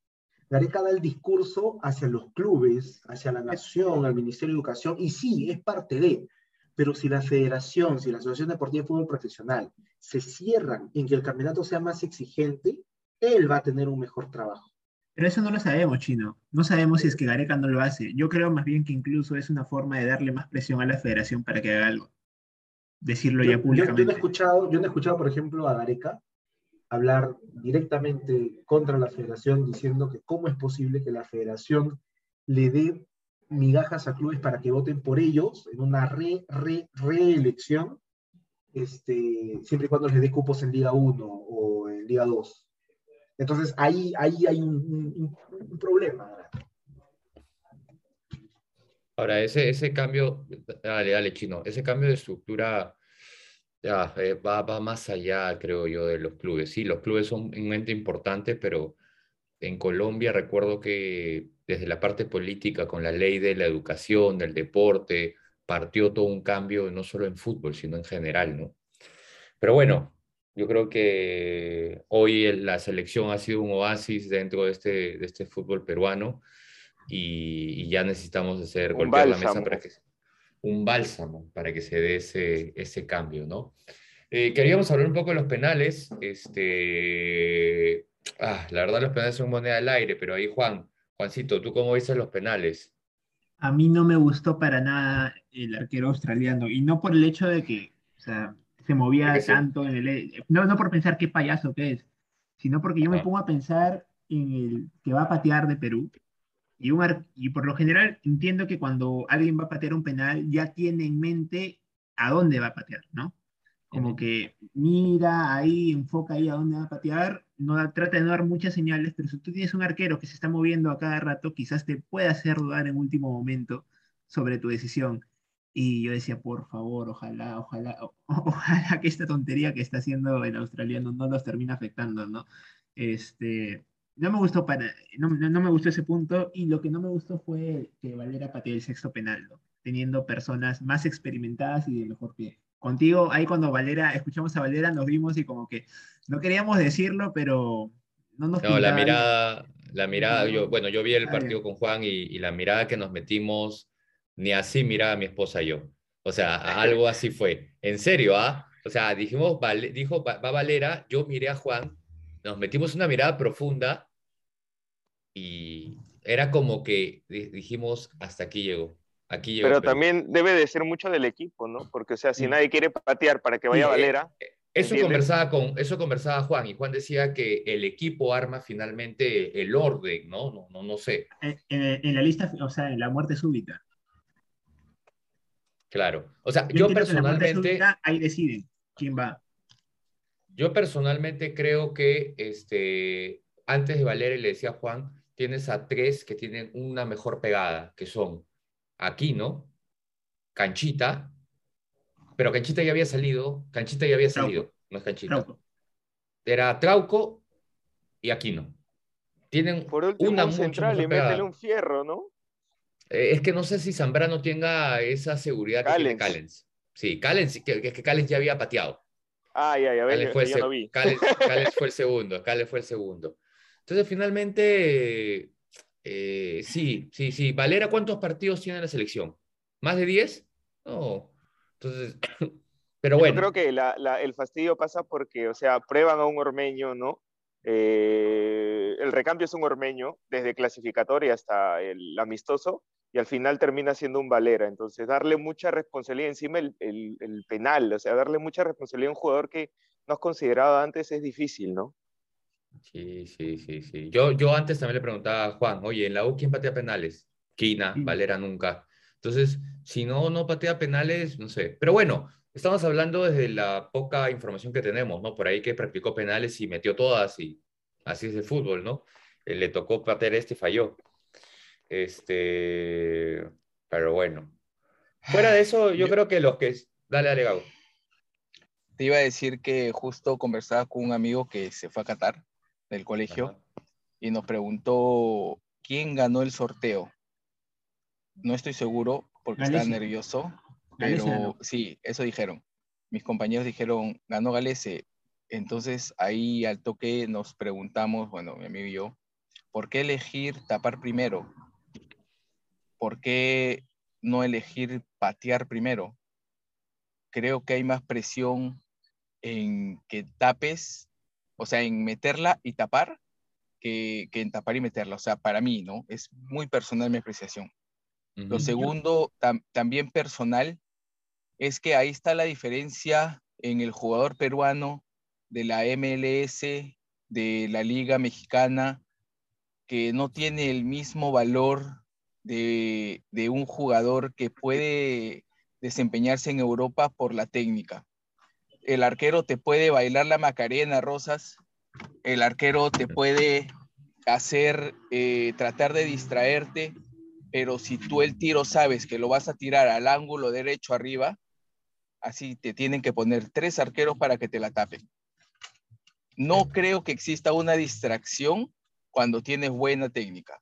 Gareca da el discurso hacia los clubes, hacia la nación, al Ministerio de Educación, y sí, es parte de, pero si la federación, si la Asociación Deportiva de Fútbol Profesional se cierran en que el campeonato sea más exigente, él va a tener un mejor trabajo. Pero eso no lo sabemos, Chino. No sabemos si es que Gareca no lo hace. Yo creo más bien que incluso es una forma de darle más presión a la federación para que haga algo. Decirlo ya públicamente. Yo, no he escuchado, yo no he escuchado, por ejemplo, a Gareca hablar directamente contra la federación diciendo que cómo es posible que la federación le dé migajas a clubes para que voten por ellos en una re, re, reelección, este, siempre y cuando les dé cupos en Liga 1 o en Liga 2. Entonces ahí, ahí hay un, problema. Ahora, ese, ese cambio, dale, dale, chino, ese cambio de estructura ya, eh, va, va, más allá, creo yo, de los clubes. Sí, los clubes son un ente importante, pero en Colombia recuerdo que desde la parte política, con la ley de la educación, del deporte, partió todo un cambio, no solo en fútbol, sino en general, ¿no? Pero bueno, yo creo que hoy la selección ha sido un oasis dentro de este, de este fútbol peruano y, ya necesitamos hacer golpear la mesa para que un bálsamo para que se dé ese, ese cambio, ¿no? Eh, queríamos hablar un poco de los penales. Este, ah, la verdad los penales son moneda al aire, pero ahí Juan, Juancito, ¿tú cómo viste los penales? A mí no me gustó para nada el arquero australiano y no por el hecho de que, o sea, se movía tanto en el... No, no por pensar qué payaso que es, sino porque yo me pongo a pensar en el que va a patear de Perú. Y, un y por lo general entiendo que cuando alguien va a patear un penal ya tiene en mente a dónde va a patear, ¿no? Como que mira ahí, enfoca ahí a dónde va a patear, no trata de no dar muchas señales, pero si tú tienes un arquero que se está moviendo a cada rato, quizás te pueda hacer dudar en último momento sobre tu decisión. Y yo decía, por favor, ojalá, ojalá, ojalá que esta tontería que está haciendo el australiano no los termine afectando, ¿no? Este, no me gustó para, no, no, me gustó ese punto y lo que no me gustó fue que Valera pateó el sexto penal, ¿no? teniendo personas más experimentadas y de mejor pie. Contigo, ahí cuando Valera, escuchamos a Valera, nos vimos y como que no queríamos decirlo, pero no nos... No, la mirada, la mirada, yo, bueno, yo vi el partido con Juan y, y la mirada que nos metimos ni así miraba a mi esposa yo. O sea, algo así fue. En serio, ¿ah? O sea, dijimos, dijo, va, Valera, yo miré a Juan, nos metimos una mirada profunda y era como que dijimos, hasta aquí llegó. Aquí Pero también debe de ser mucho del equipo, ¿no? Porque, o sea, si nadie quiere patear para que vaya Valera. Eso conversaba, con, eso conversaba Juan y Juan decía que el equipo arma finalmente el orden, ¿no? No, no, no sé. En, la lista, o sea, en la muerte súbita. Claro. O sea, yo, personalmente... ahí deciden quién va. Yo personalmente creo que este, antes de Valeria le decía a Juan, tienes a tres que tienen una mejor pegada, que son Aquino, Canchita, pero Canchita ya había salido, Canchita ya había salido, no es Canchita. Era Trauco y Aquino. Tienen Por último, una central y métele un fierro, ¿no? Eh, es que no sé si Zambrano tenga esa seguridad que tiene Callens. Sí, Callens, que, que Callens ya había pateado. Ah, ya, ya, Callens fue, no vi. Callens, fue el segundo, Callens fue el segundo. Entonces, finalmente, eh, sí, sí, sí. Valera, ¿cuántos partidos tiene la selección? ¿Más de 10? No. Entonces, pero bueno. Yo creo que el fastidio pasa porque, o sea, prueban a un ormeño, ¿no? Eh, el recambio es un ormeño, desde clasificatoria hasta el amistoso, y al final termina siendo un Valera. Entonces, darle mucha responsabilidad encima el, el, penal, o sea, darle mucha responsabilidad a un jugador que no has considerado antes es difícil, ¿no? Sí, sí, sí, sí. Yo, yo antes también le preguntaba a Juan, oye, en la U, ¿quién patea penales? Quina, Valera nunca. Entonces, si no, no patea penales, no sé. Pero bueno, estamos hablando desde la poca información que tenemos, ¿no? Por ahí que practicó penales y metió todas y así es el fútbol, ¿no? Eh, le tocó patear este y falló. Este, pero bueno. Fuera de eso, yo, creo que los que... Dale, dale, Gabo. Te iba a decir que justo conversaba con un amigo que se fue a Qatar del colegio y nos preguntó quién ganó el sorteo no estoy seguro porque estaba nervioso, pero sí, eso dijeron. Mis compañeros dijeron, ganó Galese. Entonces ahí al toque nos preguntamos, bueno, mi amigo y yo, ¿por qué elegir tapar primero? ¿Por qué no elegir patear primero? Creo que hay más presión en que tapes, o sea, en meterla y tapar, que, que en tapar y meterla. O sea, para mí, ¿no? Es muy personal mi apreciación. Lo segundo, también personal, es que ahí está la diferencia en el jugador peruano de la MLS, de la Liga Mexicana, que no tiene el mismo valor de, un jugador que puede desempeñarse en Europa por la técnica. El arquero te puede bailar la Macarena, Rosas. El arquero te puede hacer, eh, tratar de distraerte pero si tú el tiro sabes que lo vas a tirar al ángulo derecho arriba, así te tienen que poner tres arqueros para que te la tapen. No creo que exista una distracción cuando tienes buena técnica.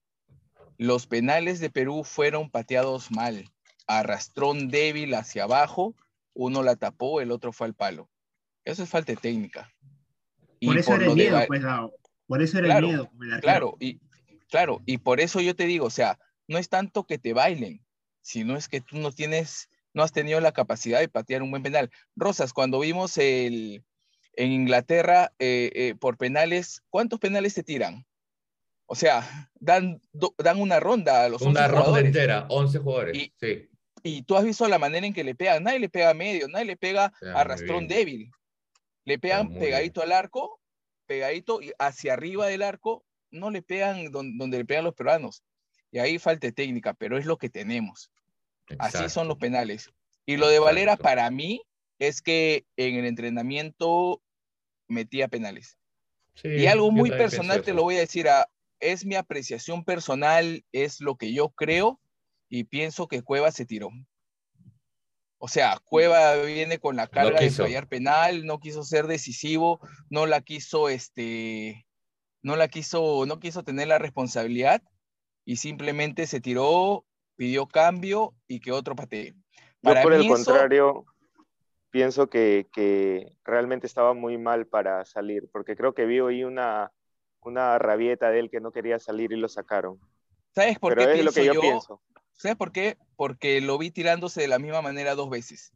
Los penales de Perú fueron pateados mal. Arrastrón débil hacia abajo, uno la tapó, el otro fue al palo. Eso es falta de técnica. Por eso era el miedo, pues, Por eso era el miedo. Claro, y, claro, y por eso yo te digo, o sea, no es tanto que te bailen, sino es que tú no tienes, no has tenido la capacidad de patear un buen penal. Rosas, cuando vimos el, en Inglaterra eh, eh, por penales, ¿cuántos penales te tiran? O sea, dan, dan una ronda a los Una ronda entera, 11 jugadores. Y, sí. y tú has visto la manera en que le pegan. Nadie le pega a medio, nadie le pega a rastrón débil. Le pegan pegadito al arco, pegadito y hacia arriba del arco, no le pegan donde, donde le pegan los peruanos. Y ahí falta técnica, pero es lo que tenemos. Así son los penales. Y lo de Valera para mí es que en el entrenamiento metía penales. y algo muy personal te lo voy a decir, ah, es mi apreciación personal, es lo que yo creo y pienso que Cueva se tiró. O sea, Cueva viene con la carga de fallar penal, no quiso ser decisivo, no la quiso, este, no la quiso, no quiso tener la responsabilidad y simplemente se tiró, pidió cambio y que otro patee. Yo por el contrario, pienso que, que, realmente estaba muy mal para salir, porque creo que vi ahí una, una rabieta de él que no quería salir y lo sacaron. ¿Sabes por qué es lo que yo, pienso. ¿Sabes por qué? Porque lo vi tirándose de la misma manera dos veces.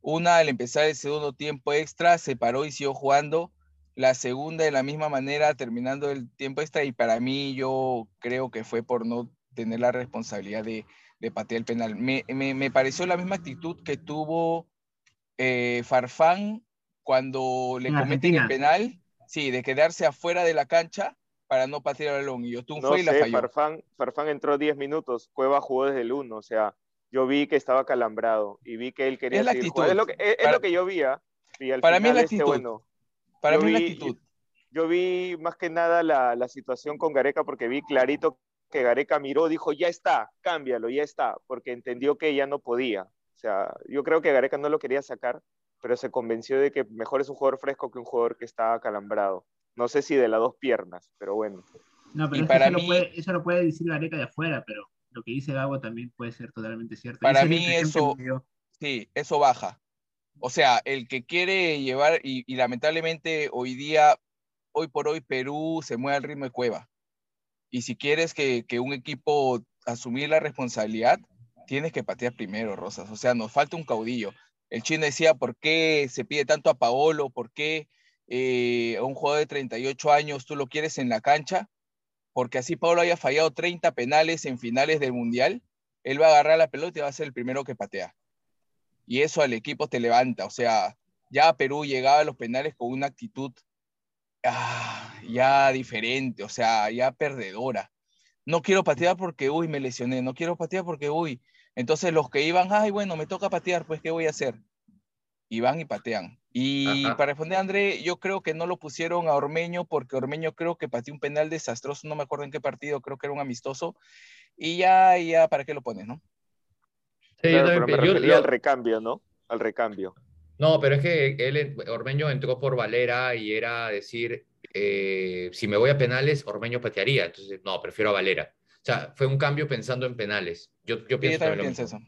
Una al empezar el segundo tiempo extra, se paró y siguió jugando la segunda de la misma manera terminando el tiempo extra y para mí yo creo que fue por no tener la responsabilidad de, de patear el penal. Me, me, me, pareció la misma actitud que tuvo eh, Farfán cuando le cometen el penal, sí, de quedarse afuera de la cancha para no patear el balón. Y Yotun fue y la falló. Farfán, Farfán entró 10 minutos, Cueva jugó desde el 1, o sea, yo vi que estaba calambrado y vi que él quería es Es lo que, es, lo que yo vi, para mí es la este, actitud. para mí es la actitud. Yo vi más que nada la, la situación con Gareca porque vi clarito que Gareca miró, dijo, ya está, cámbialo, ya está, porque entendió que ya no podía. O sea, yo creo que Gareca no lo quería sacar, pero se convenció de que mejor es un jugador fresco que un jugador que está calambrado. No sé si de las dos piernas, pero bueno. No, pero para eso, mí, lo puede, eso lo puede decir Gareca de afuera, pero lo que dice Gabo también puede ser totalmente cierto. Para mí eso, sí, eso baja. O sea, el que quiere llevar, y, y, lamentablemente hoy día, hoy por hoy Perú se mueve al ritmo de Cueva. Y si quieres que, que un equipo asumir la responsabilidad, tienes que patear primero, Rosas. O sea, nos falta un caudillo. El chino decía, ¿por qué se pide tanto a Paolo? ¿Por qué eh, a un jugador de 38 años tú lo quieres en la cancha? Porque así Paolo haya fallado 30 penales en finales del Mundial, él va a agarrar la pelota y va a ser el primero que patea. Y eso al equipo te levanta. O sea, ya Perú llegaba a los penales con una actitud ah, ya diferente, o sea, ya perdedora. No quiero patear porque, uy, me lesioné, no quiero patear porque, uy. Entonces los que iban, ay, bueno, me toca patear, pues, ¿qué voy a hacer? Y van y patean. Y para responder André, yo creo que no lo pusieron a Ormeño porque Ormeño creo que pateó un penal desastroso, no me acuerdo en qué partido, creo que era un amistoso. Y ya, ya, ¿para qué lo pones, no? Sí, pero me refería al recambio, ¿no? Al recambio. No, pero es que él, Ormeño entró por Valera y era decir, eh, si me voy a penales, Ormeño patearía. Entonces, no, prefiero a Valera. O sea, fue un cambio pensando en penales. Yo, yo pienso, también eso.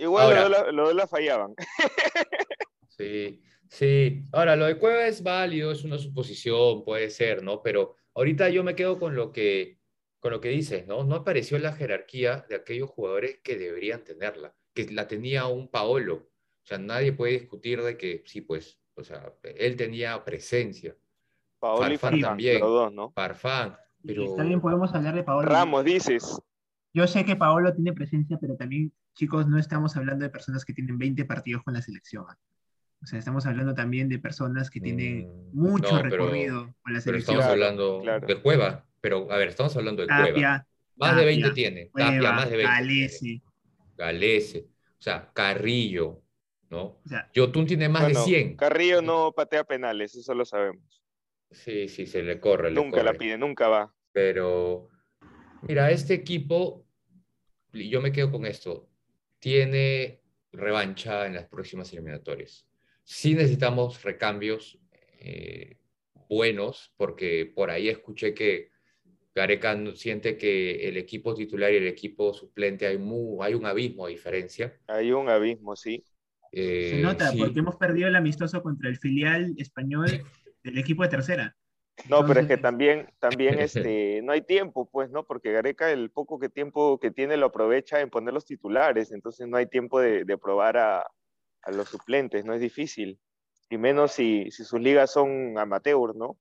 Igual lo, de la fallaban. sí, sí. Ahora, lo de Cueva es válido, es una suposición, puede ser, ¿no? Pero ahorita yo me quedo con lo que, con lo que dices, ¿no? No apareció la jerarquía de aquellos jugadores que deberían tenerla, que la tenía un Paolo. O sea, nadie puede discutir de que sí, pues, o sea, él tenía presencia. Paolo y Farfán también. Dos, ¿no? Farfán. Pero... También podemos hablar de Paolo. Ramos, dices. Yo sé que Paolo tiene presencia, pero también, chicos, no estamos hablando de personas que tienen 20 partidos con la selección. O sea, estamos hablando también de personas que tienen mm, mucho recorrido con la selección. Pero estamos hablando de Cueva. Pero, a ver, estamos hablando de Cueva. Más de 20 tiene. Tapia, más de 20. Galese. Galese. O sea, Carrillo, ¿no? O sea, Yotun tiene más de 100. Carrillo no patea penales, eso lo sabemos. Sí, sí, se le corre. Nunca la pide, nunca va. Pero, mira, este equipo, yo me quedo con esto, tiene revancha en las próximas eliminatorias. Sí necesitamos recambios eh, buenos, porque por ahí escuché que Gareca siente que el equipo titular y el equipo suplente hay, hay un abismo de diferencia. Hay un abismo, sí. Eh, Se nota, porque hemos perdido el amistoso contra el filial español del equipo de tercera. No, pero es que también, también este, no hay tiempo, pues, ¿no? Porque Gareca el poco que tiempo que tiene lo aprovecha en poner los titulares, entonces no hay tiempo de, de probar a, a, los suplentes, no es difícil. Y menos si, si sus ligas son amateur, ¿no?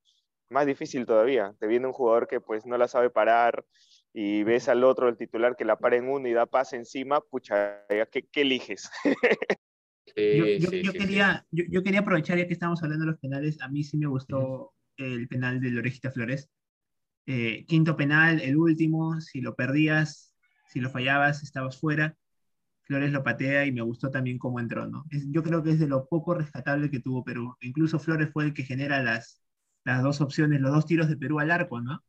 Más difícil todavía. Te viene un jugador que pues no la sabe parar y ves al otro, el titular, que la para en uno y da pase encima, pucha, ¿qué, qué eliges? yo, quería, yo, quería aprovechar, ya que estamos hablando de los penales, a mí sí me gustó el penal de Lorejita Flores. Eh, quinto penal, el último, si lo perdías, si lo fallabas, estabas fuera. Flores lo patea y me gustó también cómo entró, ¿no? yo creo que es de lo poco rescatable que tuvo Perú. Incluso Flores fue el que genera las, las dos opciones, los dos tiros de Perú al arco, ¿no?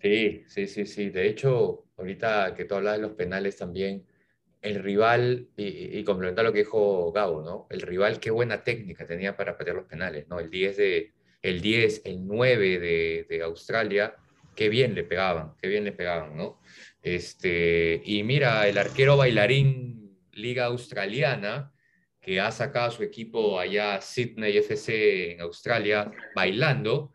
Sí, sí, sí, sí. De hecho, ahorita que tú hablas de los penales también, el rival, y, y complementar lo que dijo Gabo, ¿no? El rival, qué buena técnica tenía para patear los penales, ¿no? El 10, de, el, 10 el 9 de, de Australia, qué bien le pegaban, qué bien le pegaban, ¿no? Este, y mira, el arquero bailarín Liga Australiana, que ha sacado a su equipo allá, Sydney FC en Australia, bailando,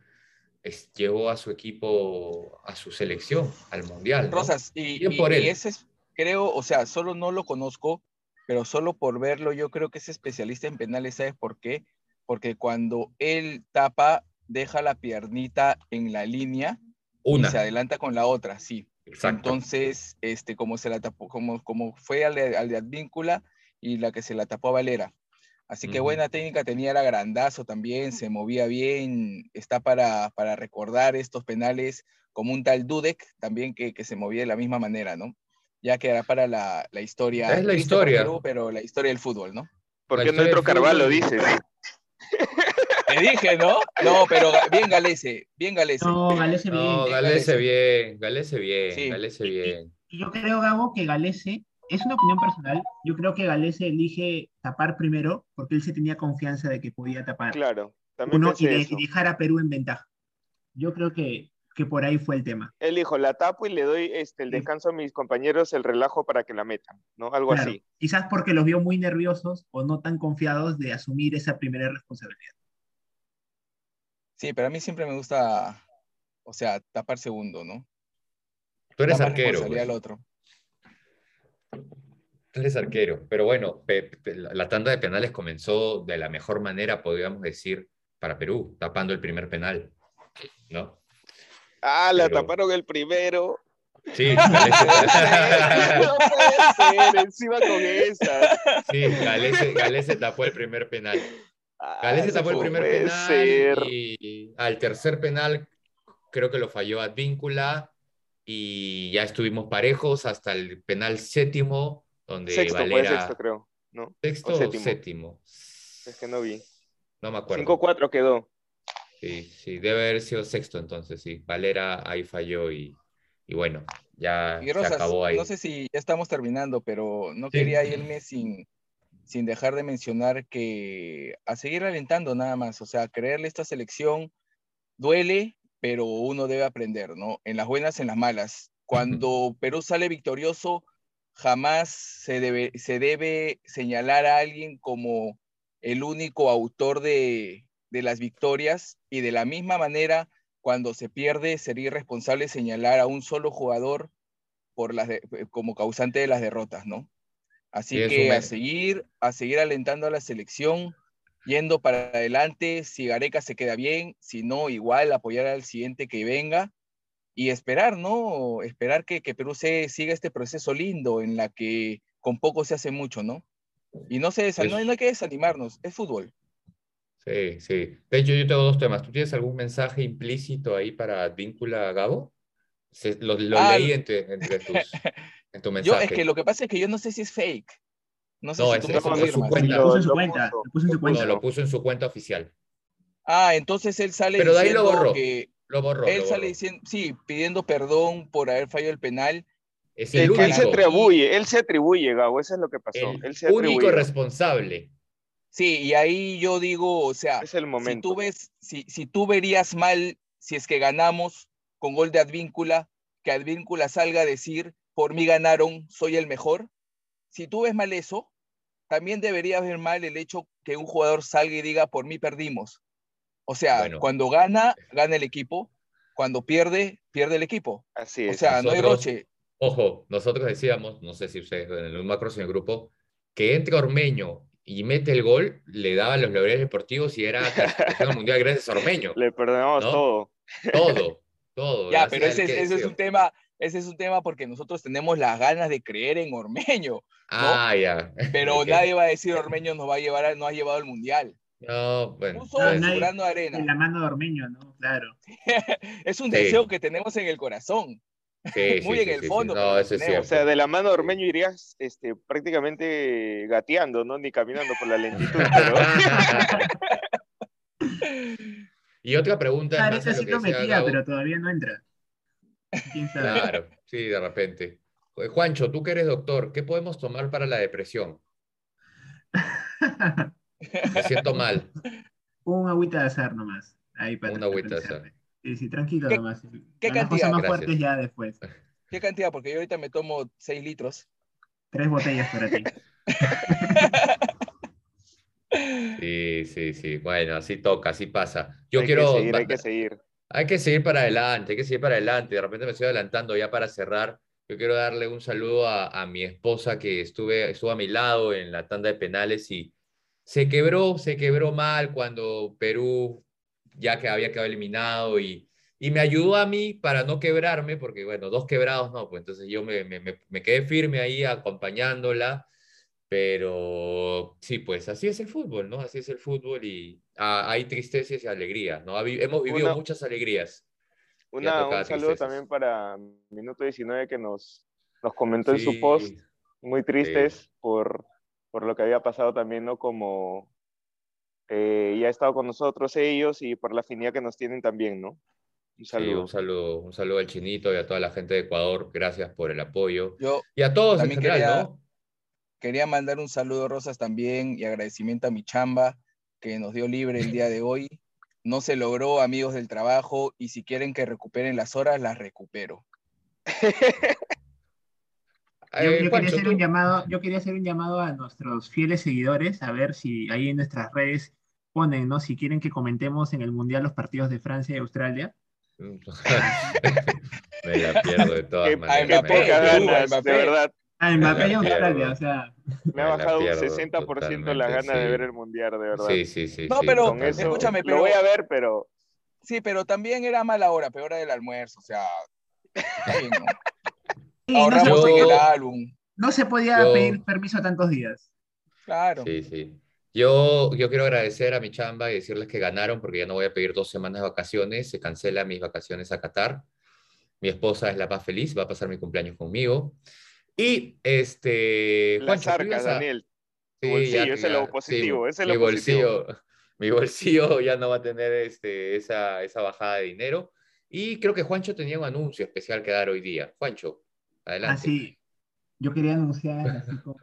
llevó a su equipo a su selección, al Mundial. Rosas, y, por él. ese es, creo, o sea, solo no lo conozco, pero solo por verlo, yo creo que es especialista en penales, ¿sabes por qué? Porque cuando él tapa, deja la piernita en la línea y se adelanta con la otra, sí. Entonces, este, como se la tapó, como, como fue al de, al de Advíncula y la que se la tapó a Valera. Así que buena técnica tenía, era grandazo también, se movía bien, está para, para recordar estos penales como un tal Dudek también que, que, se movía de la misma manera, ¿no? Ya quedará para la, la historia. Es la historia. pero la historia del fútbol, ¿no? ¿Por qué no entró Carvalho, dices? Te dije, ¿no? No, pero bien Galese, bien Galese. No, Galese bien. No, Galese bien, Galese bien, Galese bien. Y, yo creo, Gabo, que Galese, es una opinión personal, yo creo que Galese elige tapar primero porque él se tenía confianza de que podía tapar. Claro, también uno y, y, dejar a Perú en ventaja. Yo creo que, que por ahí fue el tema. Él dijo, la tapo y le doy este, el descanso a mis compañeros, el relajo para que la metan, ¿no? Algo así. Quizás porque los vio muy nerviosos o no tan confiados de asumir esa primera responsabilidad. Sí, pero a mí siempre me gusta, o sea, tapar segundo, ¿no? Tú eres arquero. Pues. al otro. Tú eres arquero, pero bueno, la tanda de penales comenzó de la mejor manera, podríamos decir, para Perú, tapando el primer penal, ¿no? Ah, la taparon el primero. Sí, no puede ser, encima con esa. Sí, Galese tapó el primer penal. Galese tapó el primer penal y al tercer penal creo que lo falló Advíncula y ya estuvimos parejos hasta el penal séptimo donde sexto, Valera... sexto creo, ¿no? ¿Sexto o séptimo? séptimo? Es que no vi. No me acuerdo. 5-4 quedó. Sí, sí, debe haber sido sexto entonces, sí. Valera ahí falló y, y bueno, ya se acabó ahí. No sé si ya estamos terminando, pero no quería irme sin, sin dejar de mencionar que a seguir alentando nada más, o sea, creerle esta selección duele, pero uno debe aprender, ¿no? En las buenas, en las malas. Cuando Perú sale victorioso, jamás se debe, se debe señalar a alguien como el único autor de, de las victorias y de la misma manera, cuando se pierde, sería irresponsable señalar a un solo jugador por las como causante de las derrotas, ¿no? Así que a seguir, a seguir alentando a la selección, yendo para adelante, si Gareca se queda bien, si no, igual apoyar al siguiente que venga y esperar, ¿no? Esperar que, que Perú se, siga este proceso lindo en la que con poco se hace mucho, ¿no? Y no, se no, hay que desanimarnos, es fútbol. Sí, sí. De hecho, yo tengo dos temas. ¿Tú tienes algún mensaje implícito ahí para Víncula Gabo? lo, ah, leí entre, entre tus... Yo, es que lo que pasa es que yo no sé si es fake. No sé si tú me. Su cuenta. Lo puso en su cuenta. Lo puso en su cuenta. No, lo puso en su cuenta oficial. Ah, entonces él sale Pero de ahí lo borró. Que lo borró. Él lo sale borró. diciendo, sí, pidiendo perdón por haber fallado el penal. Es el el que él se atribuye, él se atribuye, Gabo, eso es lo que pasó. el él se único atribuye. responsable. Sí, y ahí yo digo, o sea, Es el si momento. tú ves, si, si tú verías mal si es que ganamos con gol de Advíncula, que Advíncula salga a decir, por mí ganaron, soy el mejor. Si tú ves mal eso, también deberías ver mal el hecho que un jugador salga y diga, por mí perdimos. O sea, Bueno. cuando gana, gana el equipo. Cuando pierde, pierde el equipo. Así O es. sea, no hay roche. Ojo, nosotros decíamos, no sé si ustedes en el macro en el grupo, que entre Ormeño y mete el gol, le daba los laureles deportivos y era al mundial gracias a Ormeño. Le perdonamos ¿No? todo. Todo, todo. Ya, pero ese, es- ese un tema, ese es un tema porque nosotros tenemos las ganas de creer en Ormeño, Ah, ya. pero nadie va a decir Ormeño nos va a llevar, a- nos ha llevado al mundial. No, bueno. Puso su nadie- grano de arena. En la mano de Ormeño, ¿no? Claro. Es un Sí. deseo que tenemos en el corazón. Sí, muy sí, en sí, el fondo, No, eso es. O sea, de la mano de Ormeño irías este, prácticamente gateando, ¿no? Ni caminando por la lentitud. pero- Y otra pregunta Claro, esa sí Gabo. pero todavía no entra. ¿Quién sabe? Claro, sí, de repente. Oye, Juancho, tú que eres doctor, ¿qué podemos tomar para la depresión? Me siento mal. Un agüita de azar nomás. Ahí para Una agüita de tranquilizarte. Sí, sí, tranquilo ¿Qué- nomás. qué Las cosas cantidad? más Gracias. fuertes ya después. ¿Qué cantidad? Porque yo ahorita me tomo 6 litros. Tres botellas para ti. Sí, sí, sí. Bueno, así toca, así pasa. Yo hay quiero. que seguir, hay que seguir. Hay que seguir para adelante, hay que seguir para adelante. De repente me estoy adelantando ya para cerrar. Yo quiero darle un saludo a, a mi esposa que estuve, estuvo a mi lado en la tanda de penales y se quebró, se quebró mal cuando Perú ya que había quedado eliminado y, y me ayudó a mí para no quebrarme, porque bueno, dos quebrados no, pues entonces yo me, me, me- quedé firme ahí acompañándola Pero sí, pues así es el fútbol, ¿no? Así es el fútbol y ah, hay tristezas y alegrías, ¿no? Hemos vivido muchas alegrías. Una, un saludo también para Minuto 19 que nos, nos comentó en su post, muy tristes por, por lo que había pasado también, ¿no? Como eh, ya ha estado con nosotros ellos y por la afinidad que nos tienen también, ¿no? Un saludo. un saludo, un saludo al Chinito y a toda la gente de Ecuador. Gracias por el apoyo. y a todos en general, quería, ¿no? Quería mandar un saludo, Rosas, también y agradecimiento a mi chamba que nos dio libre el día de hoy. No se logró, amigos del trabajo, y si quieren que recuperen las horas, las recupero. Yo, quería hacer un llamado, yo quería hacer un llamado a nuestros fieles seguidores, a ver si ahí en nuestras redes ponen, ¿no? Si quieren que comentemos en el Mundial los partidos de Francia y Australia. me la pierdo de todas maneras. ganas, de verdad. Ah, Mbappé y Australia, o sea. Me ha bajado un 60% la gana de ver el Mundial, de verdad. Sí, sí, sí. No, pero, escúchame, pero... Lo voy a ver, pero... Sí, pero también era mala hora, peor hora del almuerzo, o sea... Ahorramos no en el álbum. No se podía pedir permiso tantos días. Claro. Sí, sí. Yo, yo quiero agradecer a mi chamba y decirles que ganaron porque ya no voy a pedir dos semanas de vacaciones. Se cancelan mis vacaciones a Qatar. Mi esposa es la más feliz, va a pasar mi cumpleaños conmigo. Y este. Las arcas, Daniel. Sí, bolsillo, ese es lo positivo. ese es lo mi, bolsillo, mi bolsillo ya no va a tener este, esa, esa bajada de dinero. Y creo que Juancho tenía un anuncio especial que dar hoy día. Juancho, adelante. Ah, sí. Yo quería anunciar así como...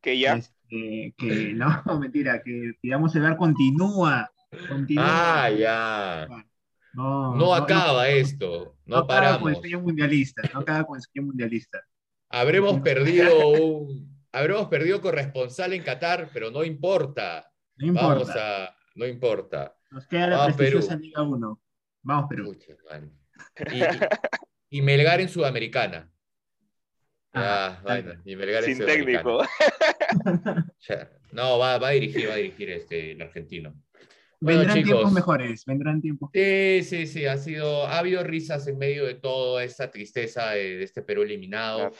que ya. Este, que no, mentira, que digamos el bar continúa. continúa. Ah, ya. No, acaba esto, no, no paramos. con el sueño mundialista, no acaba con el sueño mundialista. Habremos perdido un, habremos perdido corresponsal en Qatar, pero no importa. No importa. Vamos a, no importa. Nos queda la Vamos prestigiosa Liga 1. Vamos Perú. y, Melgar en Sudamericana. Ah, bueno, y Melgar en Sin técnico. No, va, va, a dirigir, va a dirigir este, el argentino vendrán tiempos mejores, vendrán tiempos. Sí, sí, sí, ha sido, ha habido risas en medio de toda esta tristeza de, este Perú eliminado.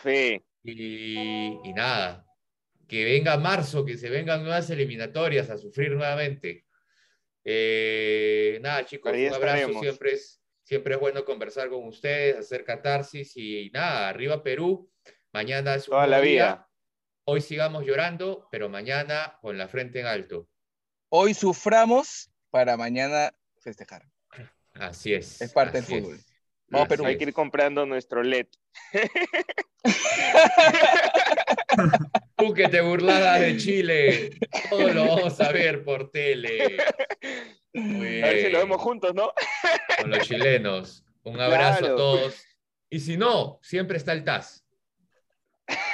Y, y, nada, que venga marzo, que se vengan nuevas eliminatorias a sufrir nuevamente. Eh, nada, chicos, un abrazo, siempre es, siempre es bueno conversar con ustedes, hacer catarsis y nada, arriba Perú, mañana es un Toda la vida. Hoy sigamos llorando, pero mañana con la frente en alto. Hoy suframos para mañana festejar. Así es. Es parte del fútbol. Vamos, pero hay que ir comprando nuestro LED. Tú que te burladas de Chile, todo lo vamos a ver por tele. A ver si lo vemos juntos, ¿no? Con los chilenos. Un abrazo a todos. Y si no, siempre está el TAS.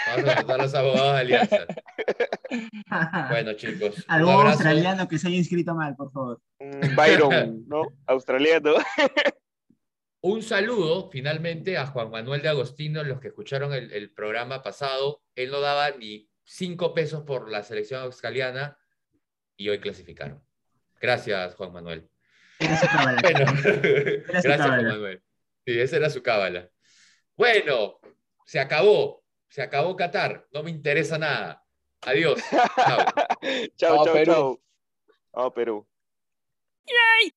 Vamos a los abogados de Alianza. Bueno, chicos. Algún australiano que se haya inscrito mal, por favor. Byron, ¿no? Australiano. Un saludo finalmente a Juan Manuel de Agostino, los que escucharon el, programa pasado. Él no daba ni cinco pesos por la selección australiana y hoy clasificaron. Gracias, Juan Manuel. gracias, Juan Manuel. Sí, esa era su cábala. Bueno, se acabó se acabó Qatar, no me interesa nada. Adiós. chao, chao, chao. Chao, Perú. Yay.